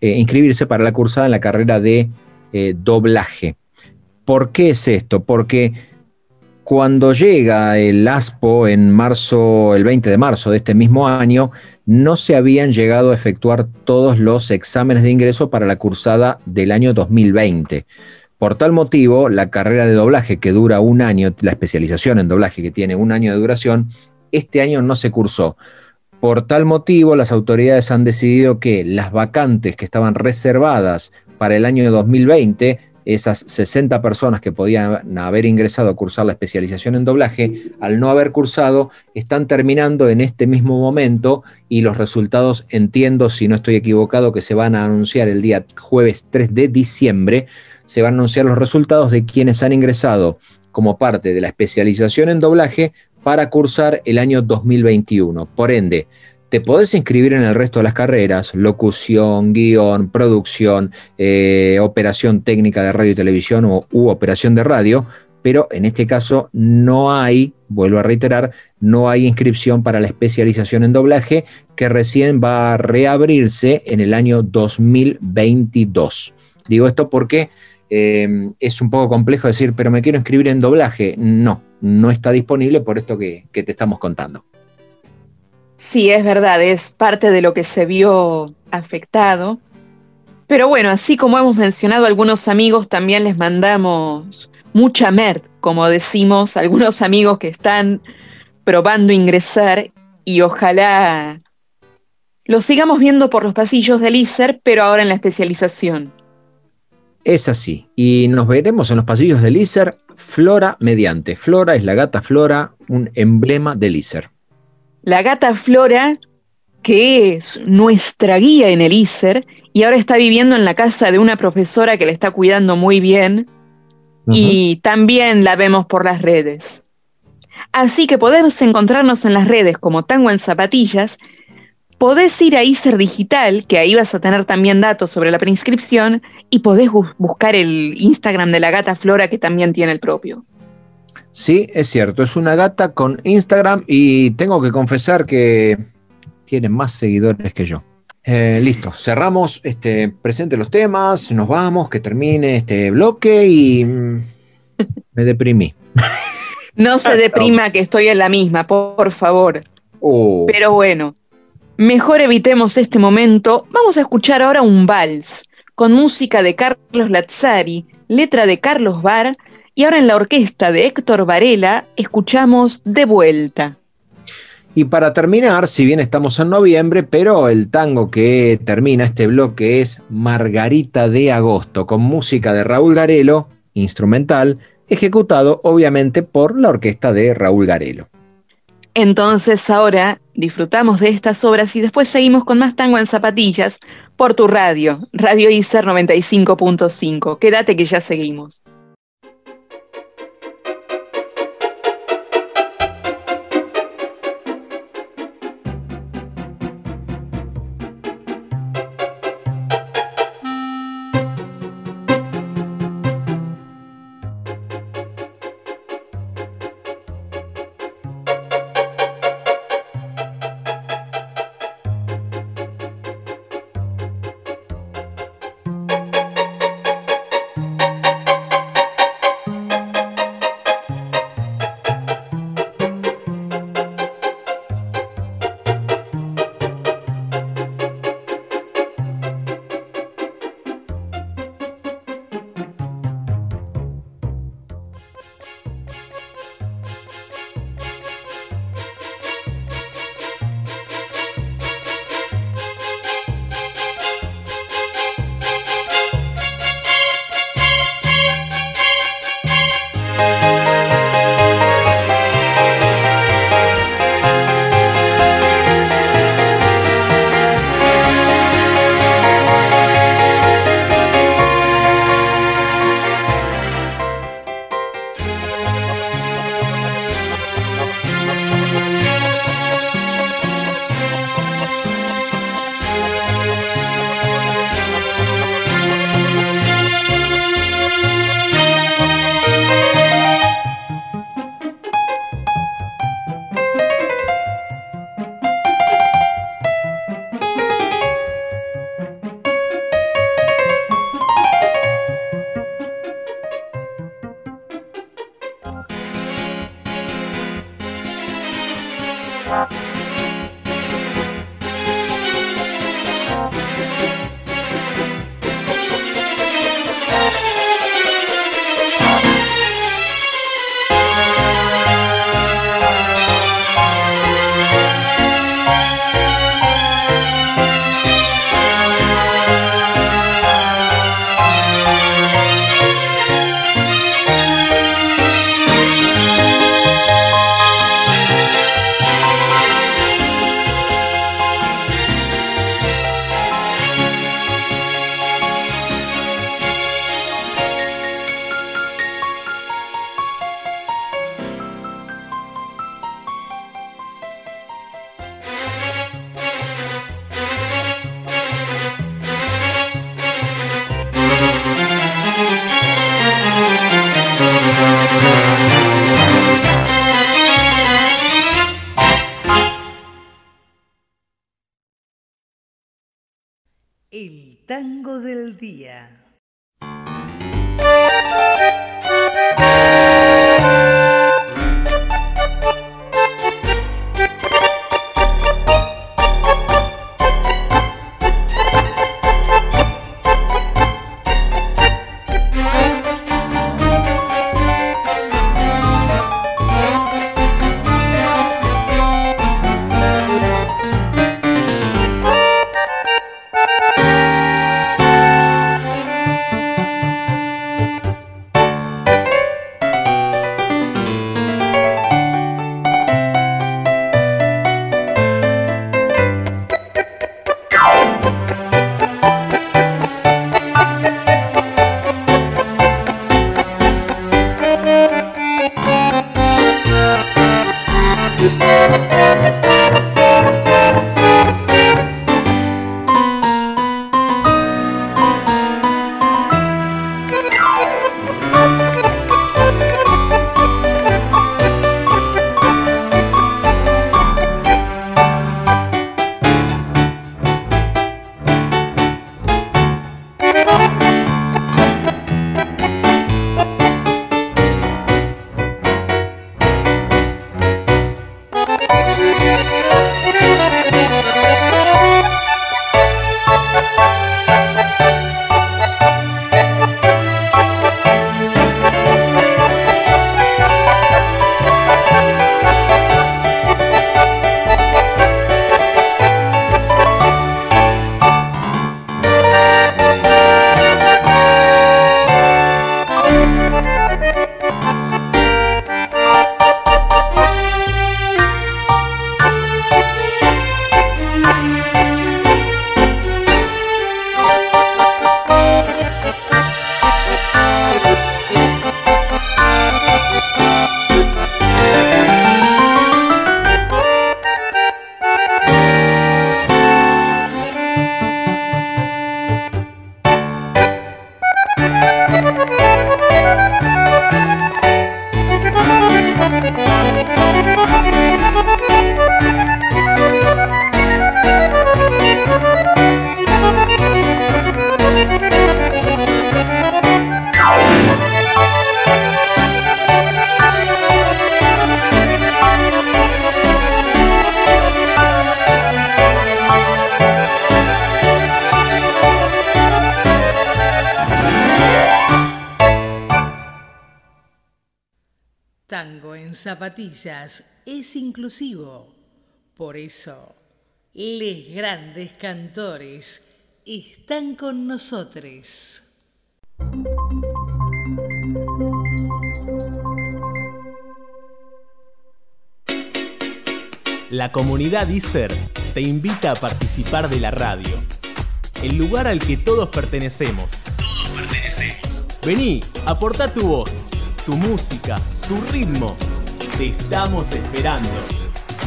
eh, inscribirse para la cursada en la carrera de eh, doblaje. ¿Por qué es esto? Porque cuando llega el ASPO en marzo, el 20 de marzo de este mismo año, no se habían llegado a efectuar todos los exámenes de ingreso para la cursada del año 2020. Por tal motivo, la carrera de doblaje que dura un año, la especialización en doblaje que tiene un año de duración, este año no se cursó. Por tal motivo, las autoridades han decidido que las vacantes que estaban reservadas para el año 2020, esas 60 personas que podían haber ingresado a cursar la especialización en doblaje, al no haber cursado, están terminando en este mismo momento y los resultados, entiendo, si no estoy equivocado, que se van a anunciar el día jueves 3 de diciembre, se van a anunciar los resultados de quienes han ingresado como parte de la especialización en doblaje para cursar el año 2021. Por ende, te podés inscribir en el resto de las carreras, locución, guion, producción, eh, operación técnica de radio y televisión o, u operación de radio, pero en este caso no hay, vuelvo a reiterar, no hay inscripción para la especialización en doblaje que recién va a reabrirse en el año 2022. Digo esto porque eh, es un poco complejo decir, pero me quiero inscribir en doblaje. No, no está disponible por esto que, te estamos contando. Sí, es verdad, es parte de lo que se vio afectado. Pero bueno, así como hemos mencionado algunos amigos, también les mandamos mucha merd, como decimos, algunos amigos que están probando ingresar y ojalá lo sigamos viendo por los pasillos del ISER, pero ahora en la especialización. Es así, y nos veremos en los pasillos del ISER Flora mediante. Flora es la gata Flora, un emblema del ISER. La gata Flora, que es nuestra guía en el ISER, y ahora está viviendo en la casa de una profesora que le está cuidando muy bien, y también la vemos por las redes. Así que podemos encontrarnos en las redes como Tango en Zapatillas, podés ir a ISER Digital, que ahí vas a tener también datos sobre la preinscripción, y podés buscar el Instagram de la gata Flora, que también tiene el propio. Sí, es cierto, es una gata con Instagram y tengo que confesar que tiene más seguidores que yo. Eh, listo, cerramos, este, presente los temas, nos vamos, que termine este bloque y mm, me deprimí. No se deprima que estoy en la misma, por favor. Oh. Pero bueno, mejor evitemos este momento. Vamos a escuchar ahora un vals con música de Carlos Lazzari, letra de Carlos Bar, y ahora en la orquesta de Héctor Varela escuchamos De vuelta. Y para terminar, si bien estamos en noviembre, pero el tango que termina este bloque es Margarita de Agosto, con música de Raúl Garelo, instrumental, ejecutado obviamente por la orquesta de Raúl Garelo. Entonces ahora disfrutamos de estas obras y después seguimos con más tango en zapatillas por tu radio, Radio ICER 95.5. Quédate que ya seguimos. tango del día. Zapatillas es inclusivo. Por eso, les grandes cantores están con nosotros. La comunidad ISER te invita a participar de la radio, el lugar al que todos pertenecemos. Todos pertenecemos. Vení, aporta tu voz, tu música, tu ritmo. Te estamos esperando.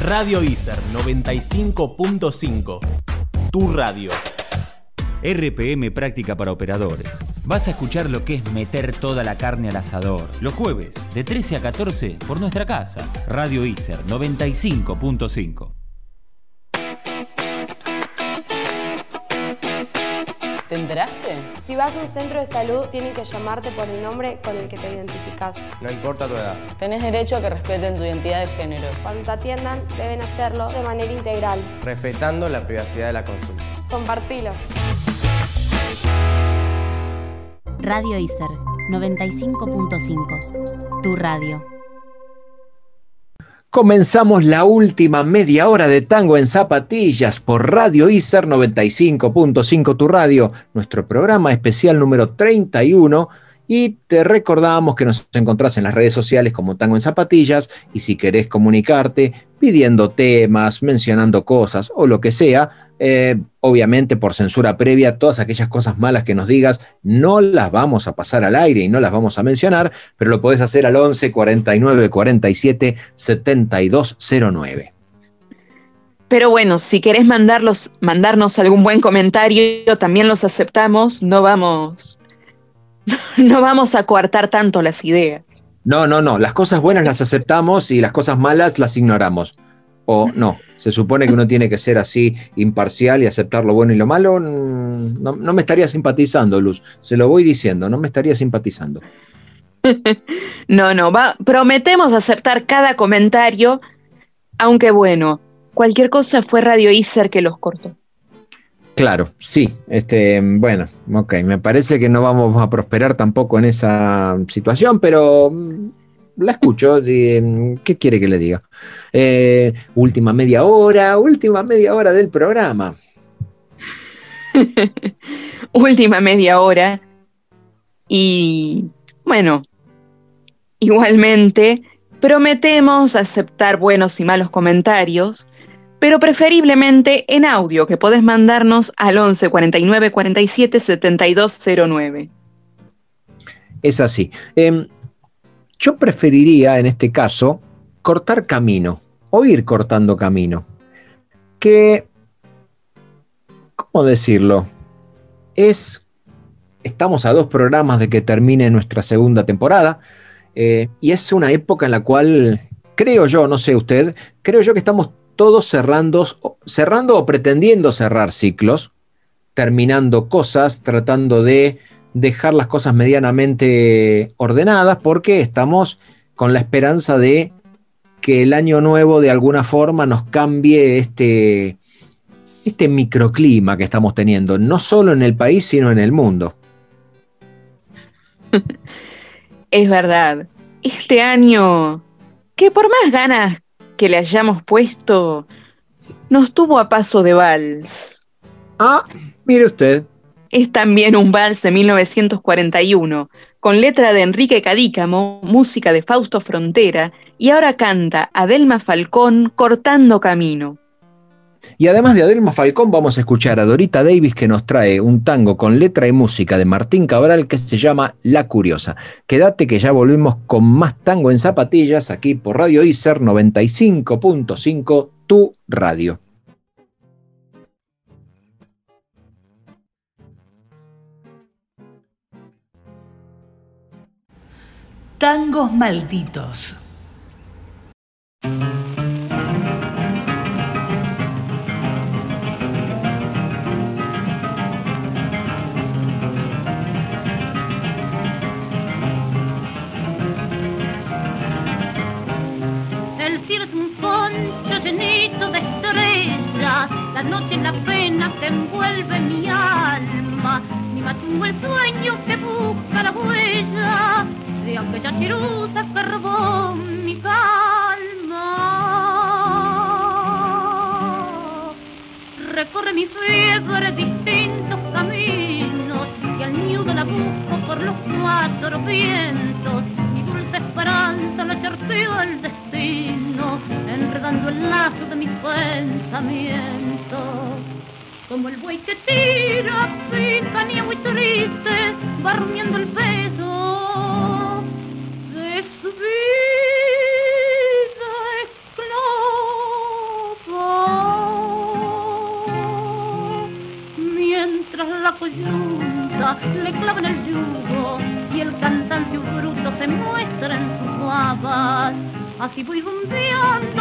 Radio ISER 95.5. Tu radio. RPM Práctica para Operadores. Vas a escuchar lo que es meter toda la carne al asador. Los jueves, de 13 a 14, por nuestra casa. Radio ISER 95.5. ¿Te enteraste? Si vas a un centro de salud, tienen que llamarte por el nombre con el que te identificas. No importa tu edad. Tenés derecho a que respeten tu identidad de género. Cuando te atiendan, deben hacerlo de manera integral. Respetando la privacidad de la consulta. Compartilo. Radio ISER 95.5. Tu radio. Comenzamos la última media hora de tango en zapatillas por Radio ISER 95.5 Tu Radio, nuestro programa especial número 31. Y te recordamos que nos encontrás en las redes sociales como Tango en Zapatillas y si querés comunicarte pidiendo temas, mencionando cosas o lo que sea, eh, obviamente por censura previa, todas aquellas cosas malas que nos digas no las vamos a pasar al aire y no las vamos a mencionar, pero lo podés hacer al 11 49 47 7209. Pero bueno, si querés mandarlos, mandarnos algún buen comentario, también los aceptamos, no vamos, no vamos a coartar tanto las ideas. No, no, no, las cosas buenas las aceptamos y las cosas malas las ignoramos. O no, se supone que uno tiene que ser así imparcial y aceptar lo bueno y lo malo. No, no me estaría simpatizando, Luz. Se lo voy diciendo, no me estaría simpatizando. no, no, va, prometemos aceptar cada comentario, aunque bueno, cualquier cosa fue Radio Iser que los cortó. Claro, sí. Este, bueno, ok, me parece que no vamos a prosperar tampoco en esa situación, pero la escucho. ¿Qué quiere que le diga? Eh, última media hora, última media hora del programa. última media hora. Y bueno, igualmente prometemos aceptar buenos y malos comentarios, pero preferiblemente en audio que podés mandarnos al 11 49 47 72 09. Es así. Eh, yo preferiría, en este caso, cortar camino o ir cortando camino. Que, ¿cómo decirlo? Es, estamos a dos programas de que termine nuestra segunda temporada eh, y es una época en la cual, creo yo, no sé usted, creo yo que estamos todos cerrando, cerrando o pretendiendo cerrar ciclos, terminando cosas, tratando de dejar las cosas medianamente ordenadas porque estamos con la esperanza de que el año nuevo de alguna forma nos cambie este, este microclima que estamos teniendo, no solo en el país, sino en el mundo. Es verdad, este año, que por más ganas que le hayamos puesto, nos tuvo a paso de vals. Ah, mire usted es también un vals de 1941, con letra de Enrique Cadícamo, música de Fausto Frontera, y ahora canta Adelma Falcón Cortando Camino. Y además de Adelma Falcón, vamos a escuchar a Dorita Davis que nos trae un tango con letra y música de Martín Cabral que se llama La Curiosa. Quédate que ya volvemos con más tango en zapatillas aquí por Radio ICER 95.5, tu radio. Tangos malditos. El cielo es un poncho llenito de estrellas, la noche en la pena que envuelve mi alma, ni matúo el sueño que busca la huella de aquella chirusa carbón mi calma. Recorre mi fiebre distintos caminos y al nido la busco por los cuatro vientos. Mi dulce esperanza la charteó el destino, enredando el lazo de mis pensamientos. Como el buey que tira, pica, y triste, va rumiando el peso de su vida esclava. Mientras la coyunta le clava en el yugo y el cansancio bruto se muestra en sus babas. Así voy rumbeando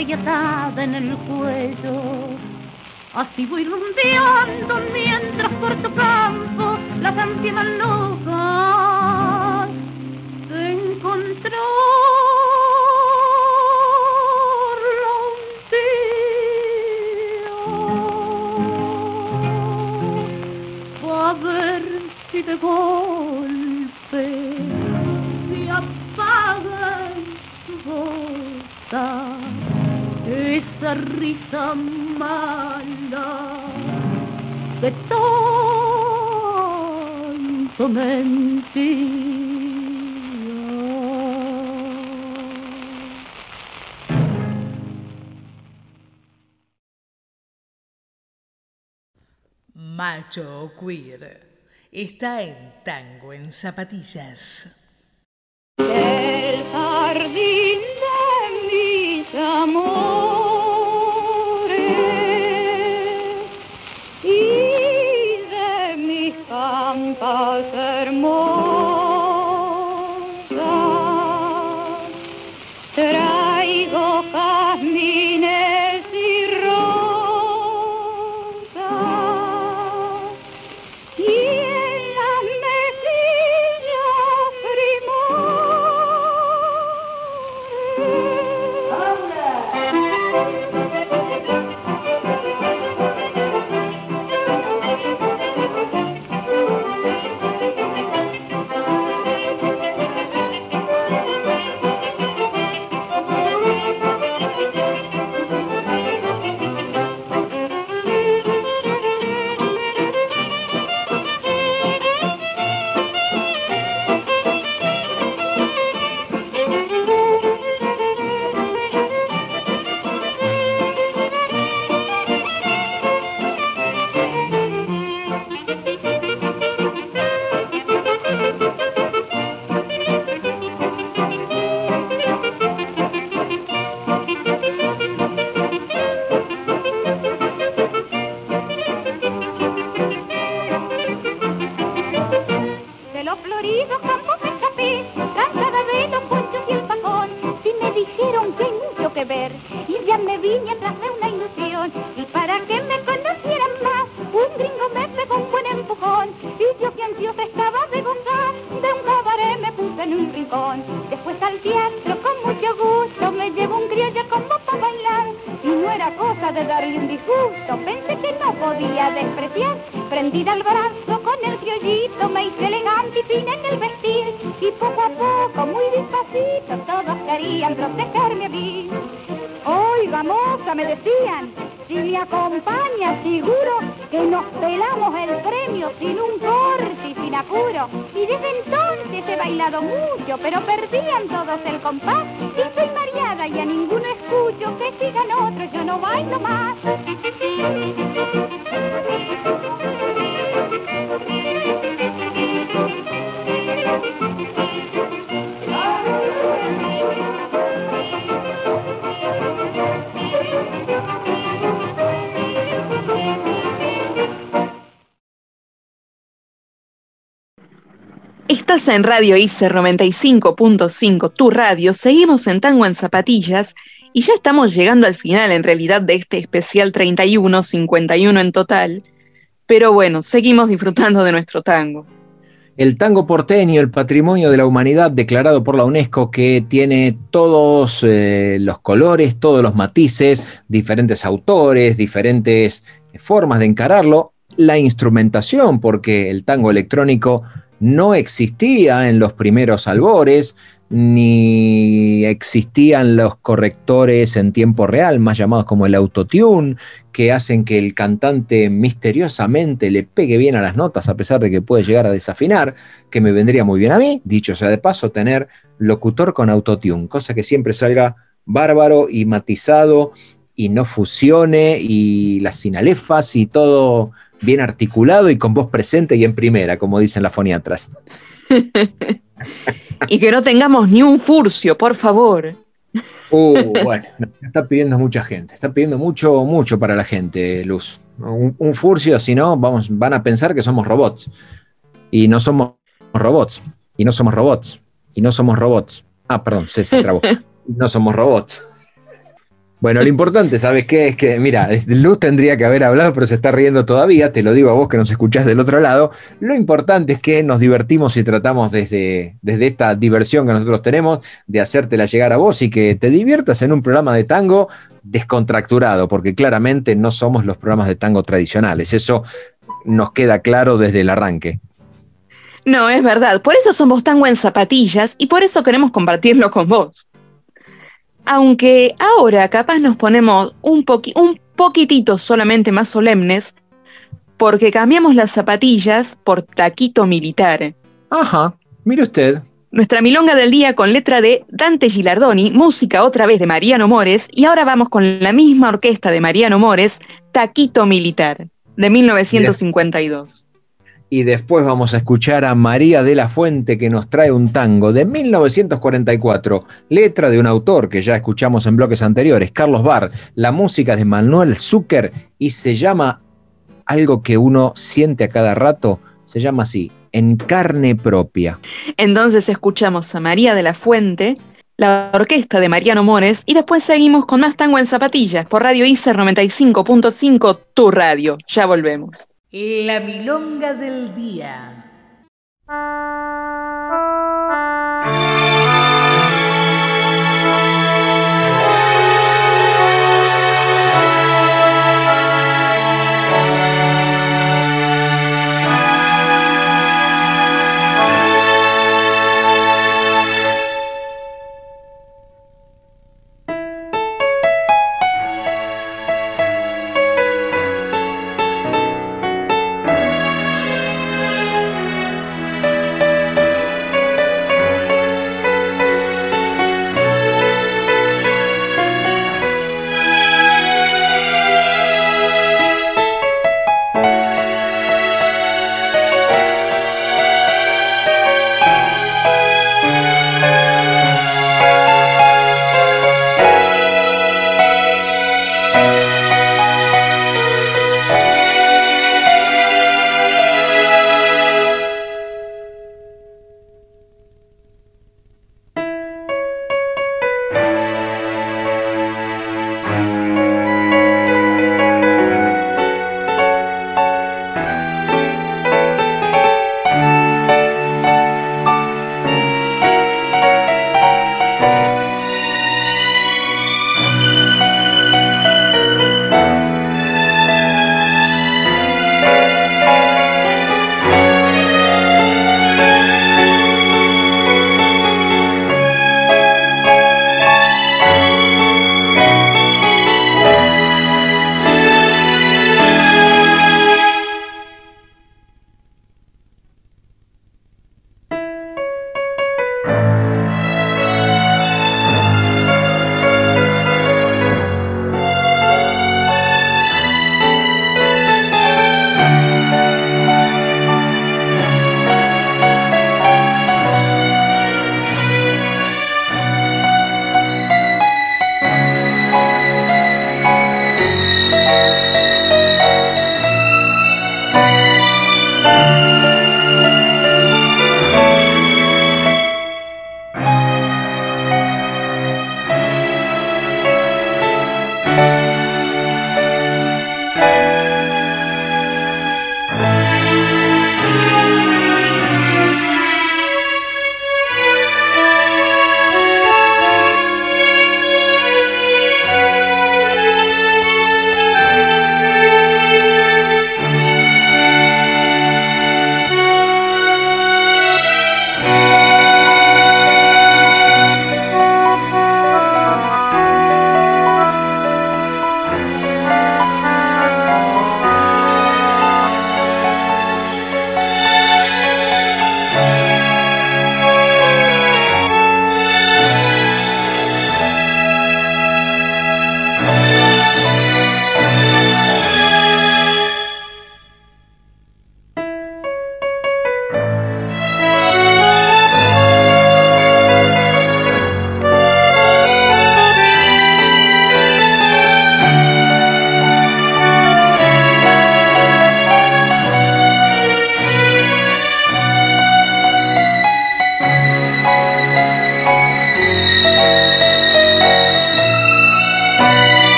y atada en el cuello. Así voy rumbeando mientras corto campo las ansias Macho queer está en tango en zapatillas. El jardín de mis amores En Radio ICER 95.5, tu radio. Seguimos en Tango en Zapatillas y ya estamos llegando al final en realidad de este especial 31, 51 en total. Pero bueno, seguimos disfrutando de nuestro tango. El tango porteño, el patrimonio de la humanidad declarado por la UNESCO que tiene todos eh, los colores, todos los matices, diferentes autores, diferentes formas de encararlo, la instrumentación, porque el tango electrónico no existía en los primeros albores, ni existían los correctores en tiempo real, más llamados como el autotune, que hacen que el cantante misteriosamente le pegue bien a las notas a pesar de que puede llegar a desafinar, que me vendría muy bien a mí, dicho sea de paso, tener locutor con autotune, cosa que siempre salga bárbaro y matizado y no fusione y las sinalefas y todo bien articulado y con voz presente y en primera, como dicen las foniatras. y que no tengamos ni un furcio, por favor. Uh, bueno, está pidiendo mucha gente, está pidiendo mucho, mucho para la gente, Luz. Un, furcio, si no, vamos, van a pensar que somos robots. Y no somos robots. Y no somos robots. Y no somos robots. Ah, perdón, se, se trabó. no somos robots. Bueno, lo importante, ¿sabes qué? Es que, mira, Luz tendría que haber hablado, pero se está riendo todavía, te lo digo a vos que nos escuchás del otro lado. Lo importante es que nos divertimos y tratamos desde, desde esta diversión que nosotros tenemos de hacértela llegar a vos y que te diviertas en un programa de tango descontracturado, porque claramente no somos los programas de tango tradicionales. Eso nos queda claro desde el arranque. No, es verdad. Por eso somos tango en zapatillas y por eso queremos compartirlo con vos. Aunque ahora capaz nos ponemos un, un poquitito solamente más solemnes, porque cambiamos las zapatillas por taquito militar. Ajá, mire usted. Nuestra milonga del día con letra de Dante Gilardoni, música otra vez de Mariano Mores, y ahora vamos con la misma orquesta de Mariano Mores, Taquito Militar, de 1952 y después vamos a escuchar a María de la Fuente que nos trae un tango de 1944, letra de un autor que ya escuchamos en bloques anteriores, Carlos Barr, la música de Manuel Zucker y se llama algo que uno siente a cada rato, se llama así, en carne propia. Entonces escuchamos a María de la Fuente, la orquesta de Mariano Mores y después seguimos con más tango en zapatillas por Radio ICER 95.5, tu radio. Ya volvemos. La milonga del día.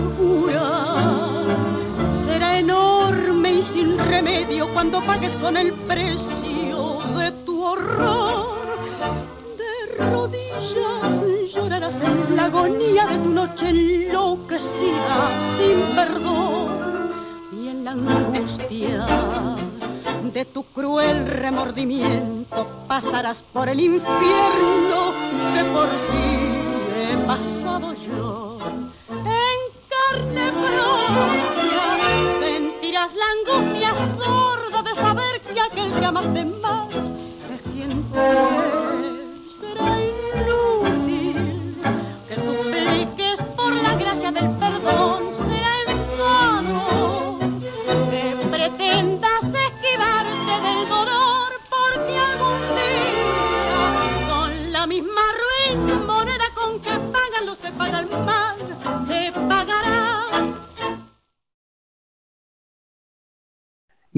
Amargura será enorme y sin remedio cuando pagues con el precio de tu horror. De rodillas llorarás en la agonía de tu noche enloquecida sin perdón y en la angustia de tu cruel remordimiento pasarás por el infierno que por ti he pasado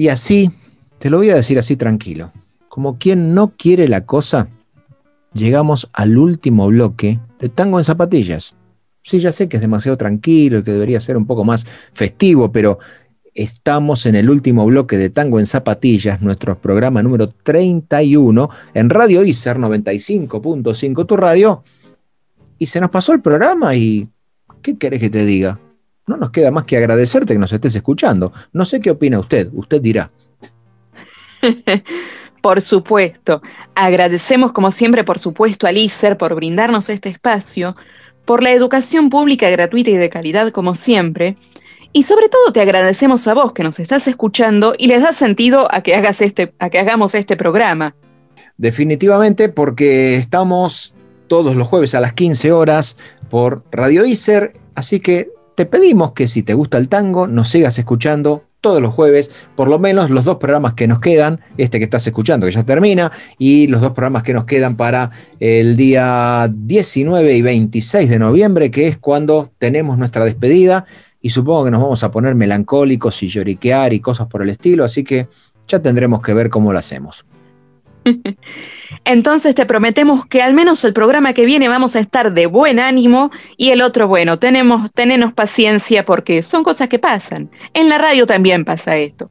Y así, te lo voy a decir así tranquilo, como quien no quiere la cosa, llegamos al último bloque de Tango en Zapatillas. Sí, ya sé que es demasiado tranquilo y que debería ser un poco más festivo, pero estamos en el último bloque de Tango en Zapatillas, nuestro programa número 31 en Radio ICER 95.5, tu radio. Y se nos pasó el programa y ¿qué querés que te diga? No nos queda más que agradecerte que nos estés escuchando. No sé qué opina usted, usted dirá. Por supuesto. Agradecemos como siempre, por supuesto, al ICER por brindarnos este espacio, por la educación pública gratuita y de calidad como siempre, y sobre todo te agradecemos a vos que nos estás escuchando y les da sentido a que, hagas este, a que hagamos este programa. Definitivamente porque estamos todos los jueves a las 15 horas por Radio ICER, así que te pedimos que si te gusta el tango nos sigas escuchando todos los jueves, por lo menos los dos programas que nos quedan, este que estás escuchando que ya termina, y los dos programas que nos quedan para el día 19 y 26 de noviembre, que es cuando tenemos nuestra despedida, y supongo que nos vamos a poner melancólicos y lloriquear y cosas por el estilo, así que ya tendremos que ver cómo lo hacemos. Entonces te prometemos que al menos el programa que viene vamos a estar de buen ánimo y el otro, bueno, tenemos, tenenos paciencia porque son cosas que pasan. En la radio también pasa esto.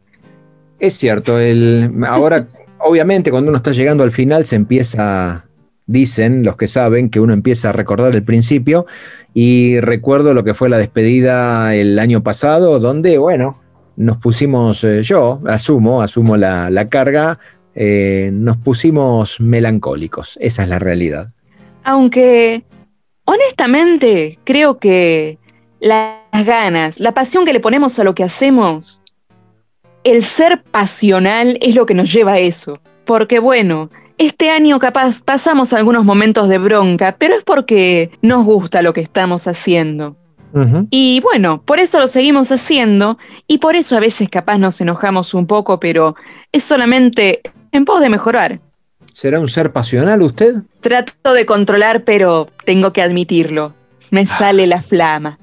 Es cierto, el, ahora obviamente cuando uno está llegando al final se empieza, dicen los que saben, que uno empieza a recordar el principio y recuerdo lo que fue la despedida el año pasado, donde, bueno, nos pusimos, eh, yo asumo, asumo la, la carga, eh, nos pusimos melancólicos, esa es la realidad. Aunque, honestamente, creo que las ganas, la pasión que le ponemos a lo que hacemos, el ser pasional es lo que nos lleva a eso. Porque bueno, Este año capaz pasamos algunos momentos de bronca, pero es porque nos gusta lo que estamos haciendo. Y bueno, por eso lo seguimos haciendo y por eso a veces capaz nos enojamos un poco, pero es solamente en pos de mejorar. ¿Será un ser pasional usted? Trato de controlar, pero tengo que admitirlo. Me sale la flama.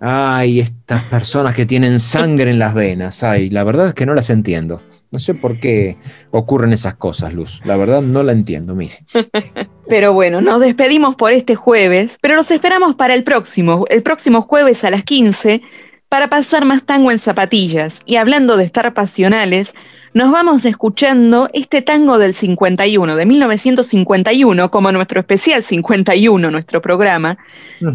Ay, estas personas que tienen sangre en las venas. Ay, la verdad es que no las entiendo. No sé por qué ocurren esas cosas, Luz. La verdad no la entiendo, mire. Pero bueno, nos despedimos por este jueves, pero nos esperamos para el próximo, el próximo jueves a las 15, para pasar más tango en zapatillas. Y hablando de estar pasionales, nos vamos escuchando este tango del 51, de 1951, como nuestro especial 51, nuestro programa,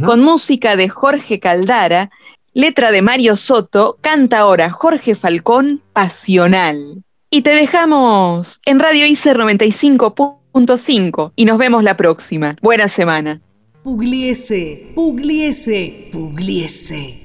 con música de Jorge Caldara, letra de Mario Soto, canta ahora Jorge Falcón, Pasional. Y te dejamos en Radio ICER 95.5 y nos vemos la próxima. Buena semana. Pugliese, Pugliese, Pugliese.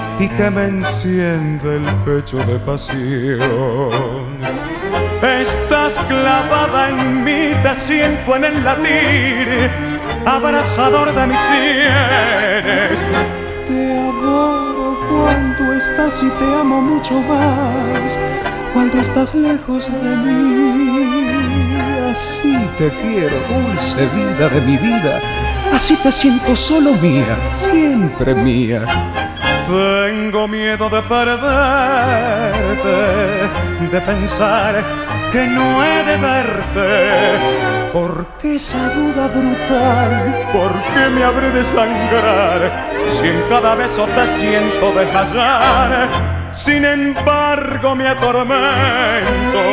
y que me enciende el pecho de pasión. Estás clavada en mí, te siento en el latir, abrazador de mis sienes. Te adoro cuando estás y te amo mucho más, cuando estás lejos de mí. Así te quiero, dulce vida de mi vida, así te siento solo mía, siempre mía tengo miedo de perderte, de pensar que no he de verte. Porque esa duda brutal, ¿por qué me habré de sangrar? Si en cada beso te siento desmayar, sin embargo me atormento,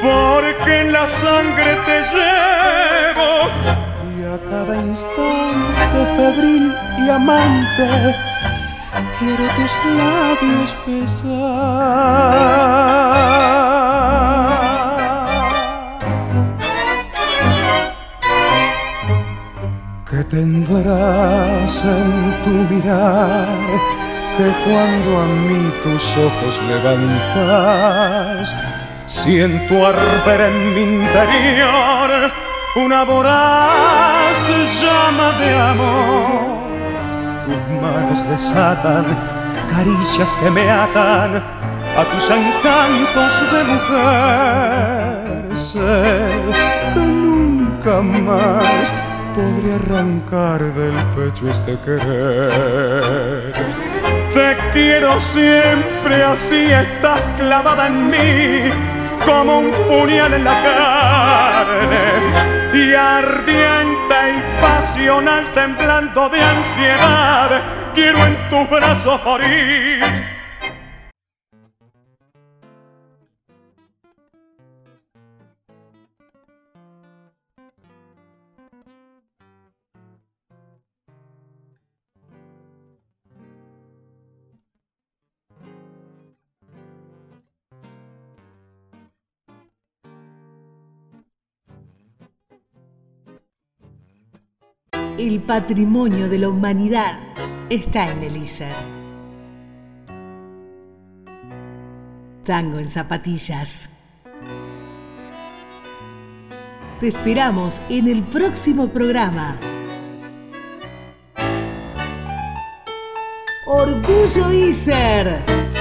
porque en la sangre te llevo y a cada instante febril y amante quiero tus labios besar. ¿Qué tendrás en tu mirar? Que cuando a mí tus ojos levantas, siento arder en mi interior una voraz llama de amor tus manos desatan caricias que me atan a tus encantos de mujer. Sé que nunca más podré arrancar del pecho este querer. Te quiero siempre así, estás clavada en mí como un puñal en la carne y ardiente y pasional temblando de ansiedad, quiero en tus brazos morir. El patrimonio de la humanidad está en el ISER. Tango en zapatillas. Te esperamos en el próximo programa. Orgullo ISER.